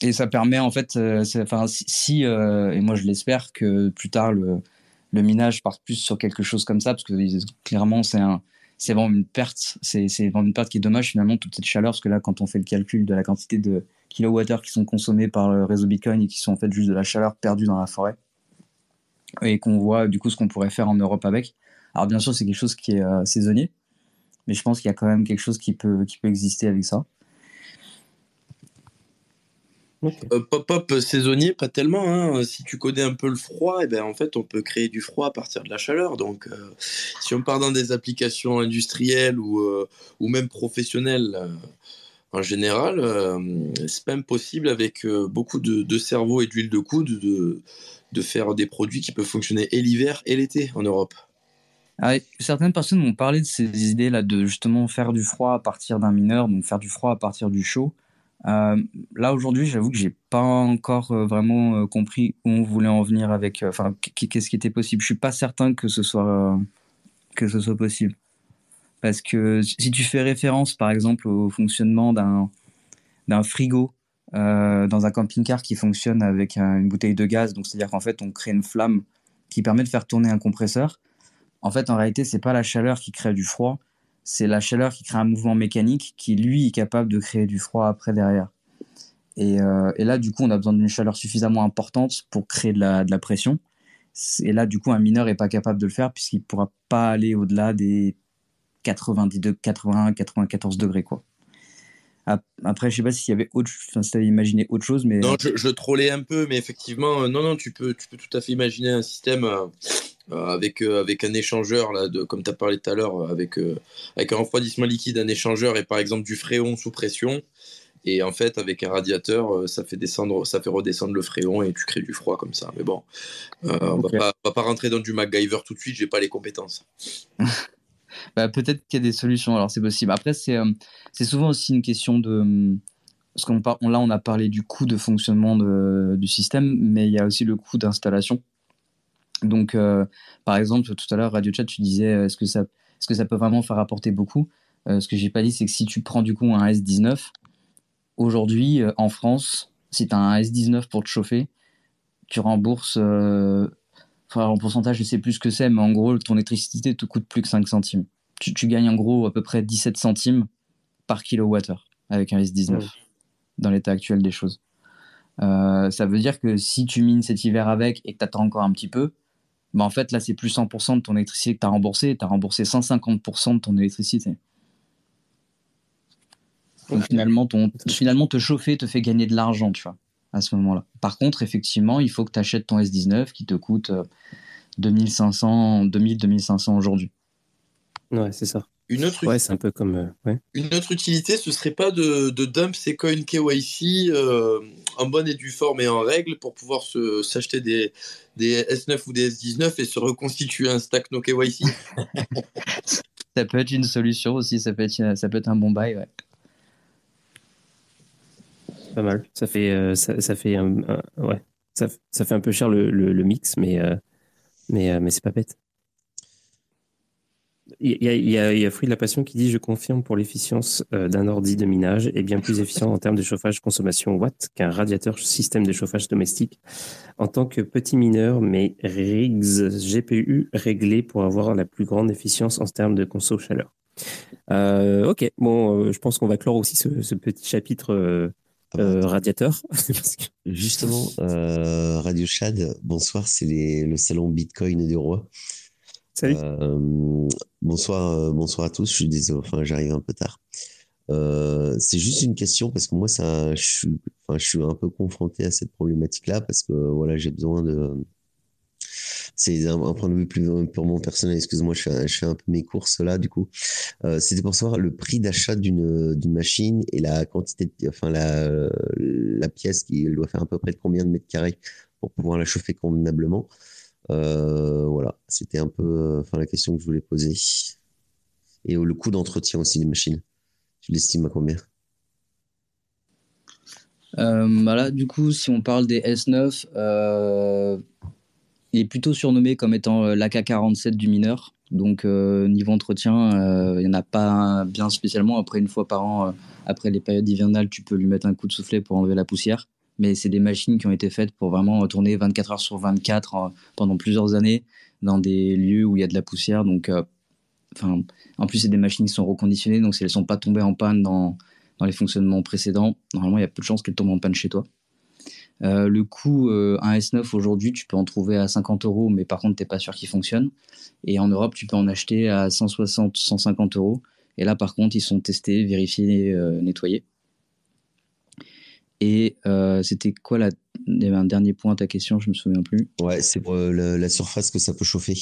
Et ça permet en fait, euh, enfin si, euh, et moi je l'espère que plus tard le, le minage parte plus sur quelque chose comme ça, parce que clairement c'est un, c'est vraiment une perte, c'est vraiment une perte qui est dommage finalement toute cette chaleur, parce que là quand on fait le calcul de la quantité de kilowattheures qui sont consommés par le réseau Bitcoin et qui sont en fait juste de la chaleur perdue dans la forêt, et qu'on voit du coup ce qu'on pourrait faire en Europe avec. Alors bien sûr c'est quelque chose qui est euh, saisonnier, mais je pense qu'il y a quand même quelque chose qui peut qui peut exister avec ça. Euh, Pop-up saisonnier, pas tellement. Hein. Si tu connais un peu le froid, et ben, en fait, on peut créer du froid à partir de la chaleur. Donc, euh, si on part dans des applications industrielles ou, euh, ou même professionnelles euh, en général, euh, c'est même possible avec euh, beaucoup de, de cerveau et d'huile de coude de, de faire des produits qui peuvent fonctionner et l'hiver et l'été en Europe. Ah, certaines personnes m'ont parlé de ces idées-là de justement faire du froid à partir d'un mineur, donc faire du froid à partir du chaud. Euh, là aujourd'hui, j'avoue que j'ai pas encore euh, vraiment euh, compris où on voulait en venir avec, enfin, qu'est-ce qui était possible. Je suis pas certain que ce soit que ce soit possible, parce que si tu fais référence, par exemple, au fonctionnement d'un d'un frigo dans un camping-car qui fonctionne avec un- une bouteille de gaz, donc c'est-à-dire qu'en fait on crée une flamme qui permet de faire tourner un compresseur. En fait, en réalité, c'est pas la chaleur qui crée du froid, c'est la chaleur qui crée un mouvement mécanique qui, lui, est capable de créer du froid après derrière. Et, euh, là, du coup, on a besoin d'une chaleur suffisamment importante pour créer de la, pression. Et là, du coup, un mineur est pas capable de le faire puisqu'il pourra pas aller au-delà des 92, 81, 94 degrés, quoi. Ap- Après, je sais pas s'il y avait autre, enfin, si t'avais imaginé autre chose, mais Non, je, je trollais un peu, mais effectivement, euh, non, non, tu peux, tu peux tout à fait imaginer un système euh, avec, euh, avec un échangeur, là, de, comme tu as parlé tout à l'heure, euh, avec, euh, avec un refroidissement liquide, un échangeur et par exemple du fréon sous pression. Et en fait, avec un radiateur, euh, ça fait descendre, ça fait redescendre le fréon et tu crées du froid comme ça. Mais bon, euh, on Ok. va pas, on va pas rentrer dans du MacGyver tout de suite, j'ai pas les compétences. <laughs> Bah, peut-être qu'il y a des solutions, alors c'est possible. Après, c'est euh, souvent aussi une question de. Parce qu'on là, on a parlé du coût de fonctionnement de- du système, mais il y a aussi le coût d'installation. Donc, euh, par exemple, tout à l'heure, Radio Chat, tu disais euh, est-ce que, ça, est-ce que ça peut vraiment faire apporter beaucoup? Euh, Ce que j'ai pas dit, c'est que si tu prends du coup un S19, aujourd'hui, en France, si tu as un S19 pour te chauffer, tu rembourses. euh, Enfin, en pourcentage, je sais plus ce que c'est, mais en gros, ton électricité te coûte plus que 5 centimes. Tu, tu gagnes en gros à peu près 17 centimes par kilowattheure avec un S19 Ouais. dans l'état actuel des choses. Euh, ça veut dire que si tu mines cet hiver avec et que tu attends encore un petit peu, bah en fait là c'est plus 100% de ton électricité que tu as remboursé, tu as remboursé 150% de ton électricité. Donc finalement, ton, finalement, te chauffer te fait gagner de l'argent, tu vois, à ce moment-là. Par contre, effectivement, il faut que tu achètes ton S19 qui te coûte euh, 2500, 2000, 2500 aujourd'hui. Ouais, c'est ça. Une autre, Ouais, c'est un peu comme. euh, ouais. une autre utilité, ce serait pas de, de dump ses coins KYC euh, en bonne et due forme et en règle pour pouvoir se- s'acheter des, des S9 ou des S19 et se reconstituer un stack no KYC. <laughs> Ça peut être une solution aussi, ça peut être, ça peut être un bon bail, ouais. Pas mal. Ça fait, euh, ça, ça fait un, un- ouais. Ça, ça fait un peu cher le, le, le mix, mais, euh, mais, euh, mais c'est pas bête. Il y, a, il, y a, il y a Fruit de la Passion qui dit Je confirme pour l'efficience euh, d'un ordi de minage est bien plus efficient en termes de chauffage consommation watt qu'un radiateur système de chauffage domestique. En tant que petit mineur, mes rigs GPU réglés pour avoir la plus grande efficience en termes de conso chaleur. Euh, ok, bon, euh, je pense qu'on va clore aussi ce, ce petit chapitre euh, radiateur. <laughs> Justement, Radio Chad, bonsoir, c'est le salon Bitcoin du roi. Euh, bonsoir, euh, bonsoir à tous. Je suis désolé, enfin, j'arrive un peu tard. Euh, c'est juste une question parce que moi, ça, je suis, un peu confronté à cette problématique-là parce que voilà, j'ai besoin de. C'est un, point de vue plus purement personnel. Excuse-moi, je, fais, un peu mes courses là, du coup. C'était pour savoir le prix d'achat d'une machine et la quantité, enfin la pièce qui doit faire à peu près de combien de mètres carrés pour pouvoir la chauffer convenablement. Euh, voilà, c'était un peu enfin, la question que je voulais poser. Et le coût d'entretien aussi des machines. Tu l'estimes à combien? Euh, bah là, du coup, si on parle des S9, euh, il est plutôt surnommé comme étant euh, l'AK47 du mineur. Donc, euh, niveau entretien, il n'y en a pas bien spécialement. Après, une fois par an, après les périodes hivernales, tu peux lui mettre un coup de soufflet pour enlever la poussière mais c'est des machines qui ont été faites pour vraiment tourner 24 heures sur 24 euh, pendant plusieurs années dans des lieux où il y a de la poussière. Donc, euh, en plus, c'est des machines qui sont reconditionnées, donc si elles ne sont pas tombées en panne dans, les fonctionnements précédents, normalement, il y a peu de chances qu'elles tombent en panne chez toi. Euh, le coût, euh, un S9 aujourd'hui, tu peux en trouver à 50 euros, mais par contre, tu n'es pas sûr qu'il fonctionne. Et en Europe, tu peux en acheter à 160, 150 euros. Et là, par contre, ils sont testés, vérifiés, nettoyés. Et euh, c'était quoi la... Il y avait un dernier point à ta question, je me souviens plus. Ouais, c'est pour euh, la, la, surface que ça peut chauffer.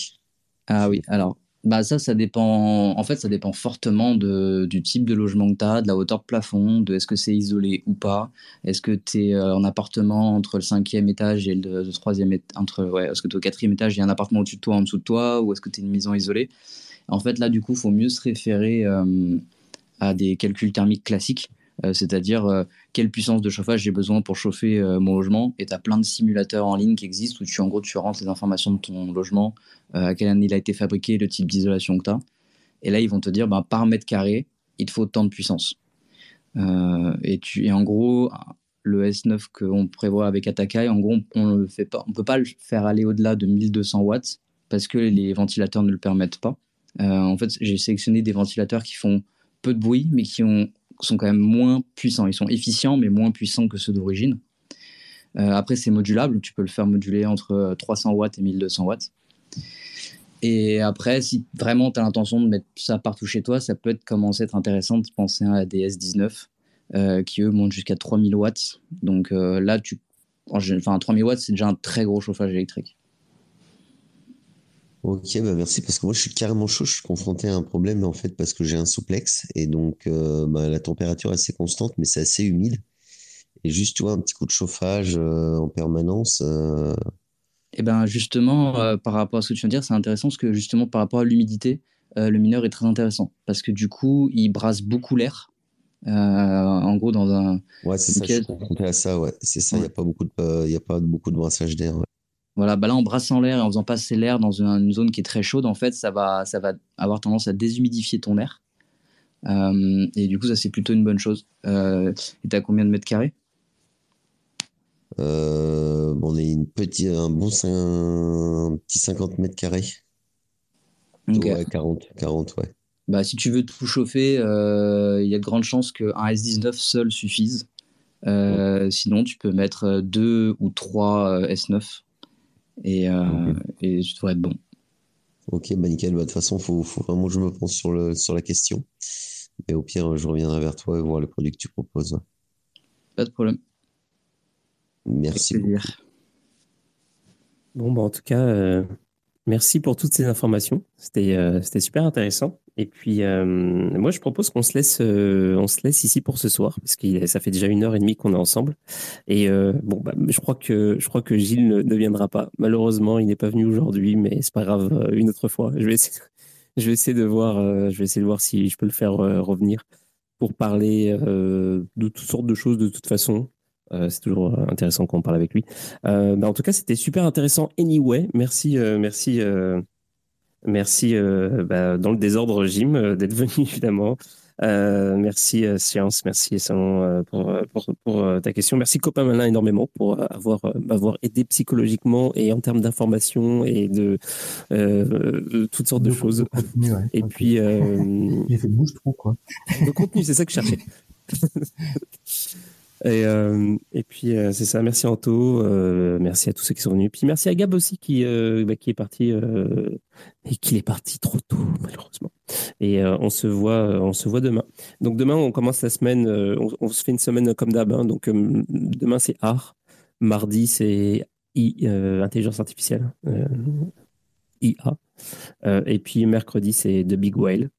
Ah oui, alors bah ça, ça dépend. En fait, ça dépend fortement de, du type de logement que tu as, de la hauteur de plafond, de est-ce que c'est isolé ou pas. Est-ce que tu es euh, en appartement entre le cinquième étage et le, le troisième étage entre ouais, Est-ce que tu es au quatrième étage, il y a un appartement au-dessus de toi, en dessous de toi, ou est-ce que tu es une maison isolée En fait, là, du coup, il faut mieux se référer euh, à des calculs thermiques classiques c'est-à-dire euh, quelle puissance de chauffage j'ai besoin pour chauffer euh, mon logement? Et tu as plein de simulateurs en ligne qui existent où tu, en gros, tu rentres les informations de ton logement, à quelle année il a été fabriqué, le type d'isolation que tu as. Et là, ils vont te dire, ben, par mètre carré, il te faut tant de puissance. et, tu, et en gros, le S9 qu'on prévoit avec Atakai, en gros, on ne peut pas le faire aller au-delà de 1200 watts parce que les ventilateurs ne le permettent pas. Euh, en fait, j'ai sélectionné des ventilateurs qui font peu de bruit, mais qui ont sont quand même moins puissants. Ils sont efficients, mais moins puissants que ceux d'origine. Euh, après, c'est modulable. Tu peux le faire moduler entre 300 watts et 1200 watts. Et après, si vraiment tu as l'intention de mettre ça partout chez toi, ça peut commencer à être intéressant de penser à des S19 euh, qui, eux, montent jusqu'à 3000 watts. Donc euh, là, tu... enfin, 3000 watts, c'est déjà un très gros chauffage électrique. Ok, bah merci parce que moi je suis carrément chaud, je suis confronté à un problème en fait parce que j'ai un souplex et donc euh, bah, la température est assez constante mais c'est assez humide et juste tu vois un petit coup de chauffage euh, en permanence. Euh... Et ben justement euh, par rapport à ce que tu viens de dire, c'est intéressant parce que justement par rapport à l'humidité, le mineur est très intéressant parce que du coup il brasse beaucoup l'air. en gros dans un. Ouais c'est ça, je suis confronté à ça ouais, c'est ça, il ouais. n'y a pas beaucoup de il a pas beaucoup de brassage d'air. Ouais. Voilà, bah là, en brassant l'air et en faisant passer l'air dans une, une, zone qui est très chaude, en fait, ça va, ça va avoir tendance à déshumidifier ton air. Euh, et du coup, ça, c'est plutôt une bonne chose. Euh, et t'as combien de mètres carrés? Euh, On est une petite, un bon un petit 50 mètres carrés. Okay. Ouais, 40, 40, ouais. Bah, si tu veux tout chauffer, il y a de grandes chances qu'un S19 seul suffise. Ouais. Sinon, tu peux mettre deux ou trois S9 et, euh, okay. et tu devrais être bon. Ok, bah nickel. Bah, de toute façon, il faut, faut, vraiment que je me pense sur, le, sur la question. Mais au pire, je reviendrai vers toi et voir le produit que tu proposes. Pas de problème. Merci beaucoup. Bon, bah, en tout cas, euh, merci pour toutes ces informations. C'était euh, super intéressant. Et puis, euh, moi, je propose qu'on se laisse, euh, on se laisse ici pour ce soir, parce que ça fait déjà une heure et demie qu'on est ensemble. Et euh, bon, bah, je crois que je crois que Gilles ne, viendra pas. Malheureusement, il n'est pas venu aujourd'hui, mais c'est pas grave. Une autre fois, je vais essayer, <laughs> de voir, je vais essayer de voir si je peux le faire revenir pour parler de toutes sortes de choses. De toute façon, c'est toujours intéressant qu'on parle avec lui. Bah, en tout cas, c'était super intéressant. Anyway, merci, merci. Merci bah, dans le désordre, Jim, d'être venu <laughs> évidemment. Euh, merci euh, Science, merci Salon euh, pour, pour, pour, ta question. Merci Copain Malin énormément pour avoir m'avoir aidé psychologiquement et en termes d'information et de toutes sortes de, choses. Et puis, j'ai fait bouche trop quoi. Le contenu, c'est ça que je cherchais. <laughs> Et, euh, et puis euh, c'est ça. Merci Anto, euh, merci à tous ceux qui sont venus. Puis merci à Gab aussi qui bah, qui est parti et qui est parti trop tôt malheureusement. Et on se voit on se voit demain. Donc demain on commence la semaine. On, se fait une semaine comme d'hab. Hein. donc demain c'est art. Mardi c'est intelligence artificielle. IA. et puis mercredi c'est The Big Whale.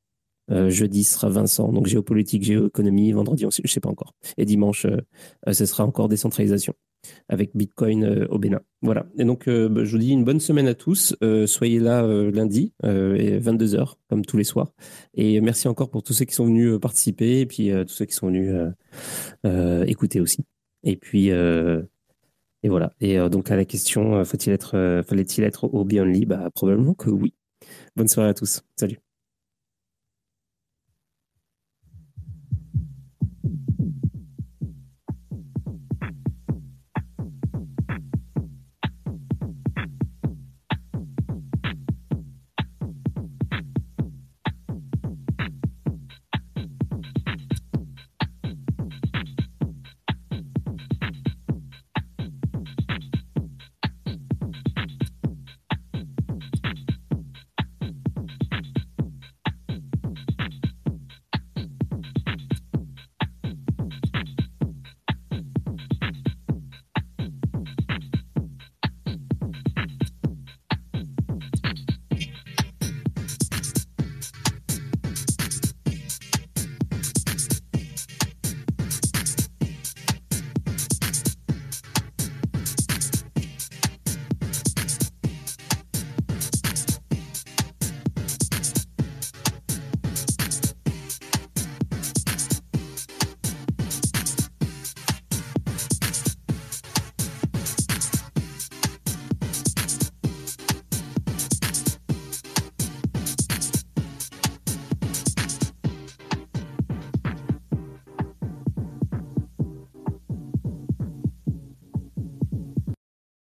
Euh, jeudi sera Vincent, donc géopolitique, géoéconomie. Vendredi, je ne sais pas encore. Et dimanche, euh, euh, ce sera encore décentralisation avec Bitcoin au Bénin. Voilà. Et donc, bah, je vous dis une bonne semaine à tous. soyez là lundi, et 22h, comme tous les soirs. Et merci encore pour tous ceux qui sont venus participer et puis tous ceux qui sont venus écouter aussi. Et puis, et voilà. Et donc, à la question, faut-il être, fallait-il être au Beyond Bah, probablement que oui. Bonne soirée à tous. Salut.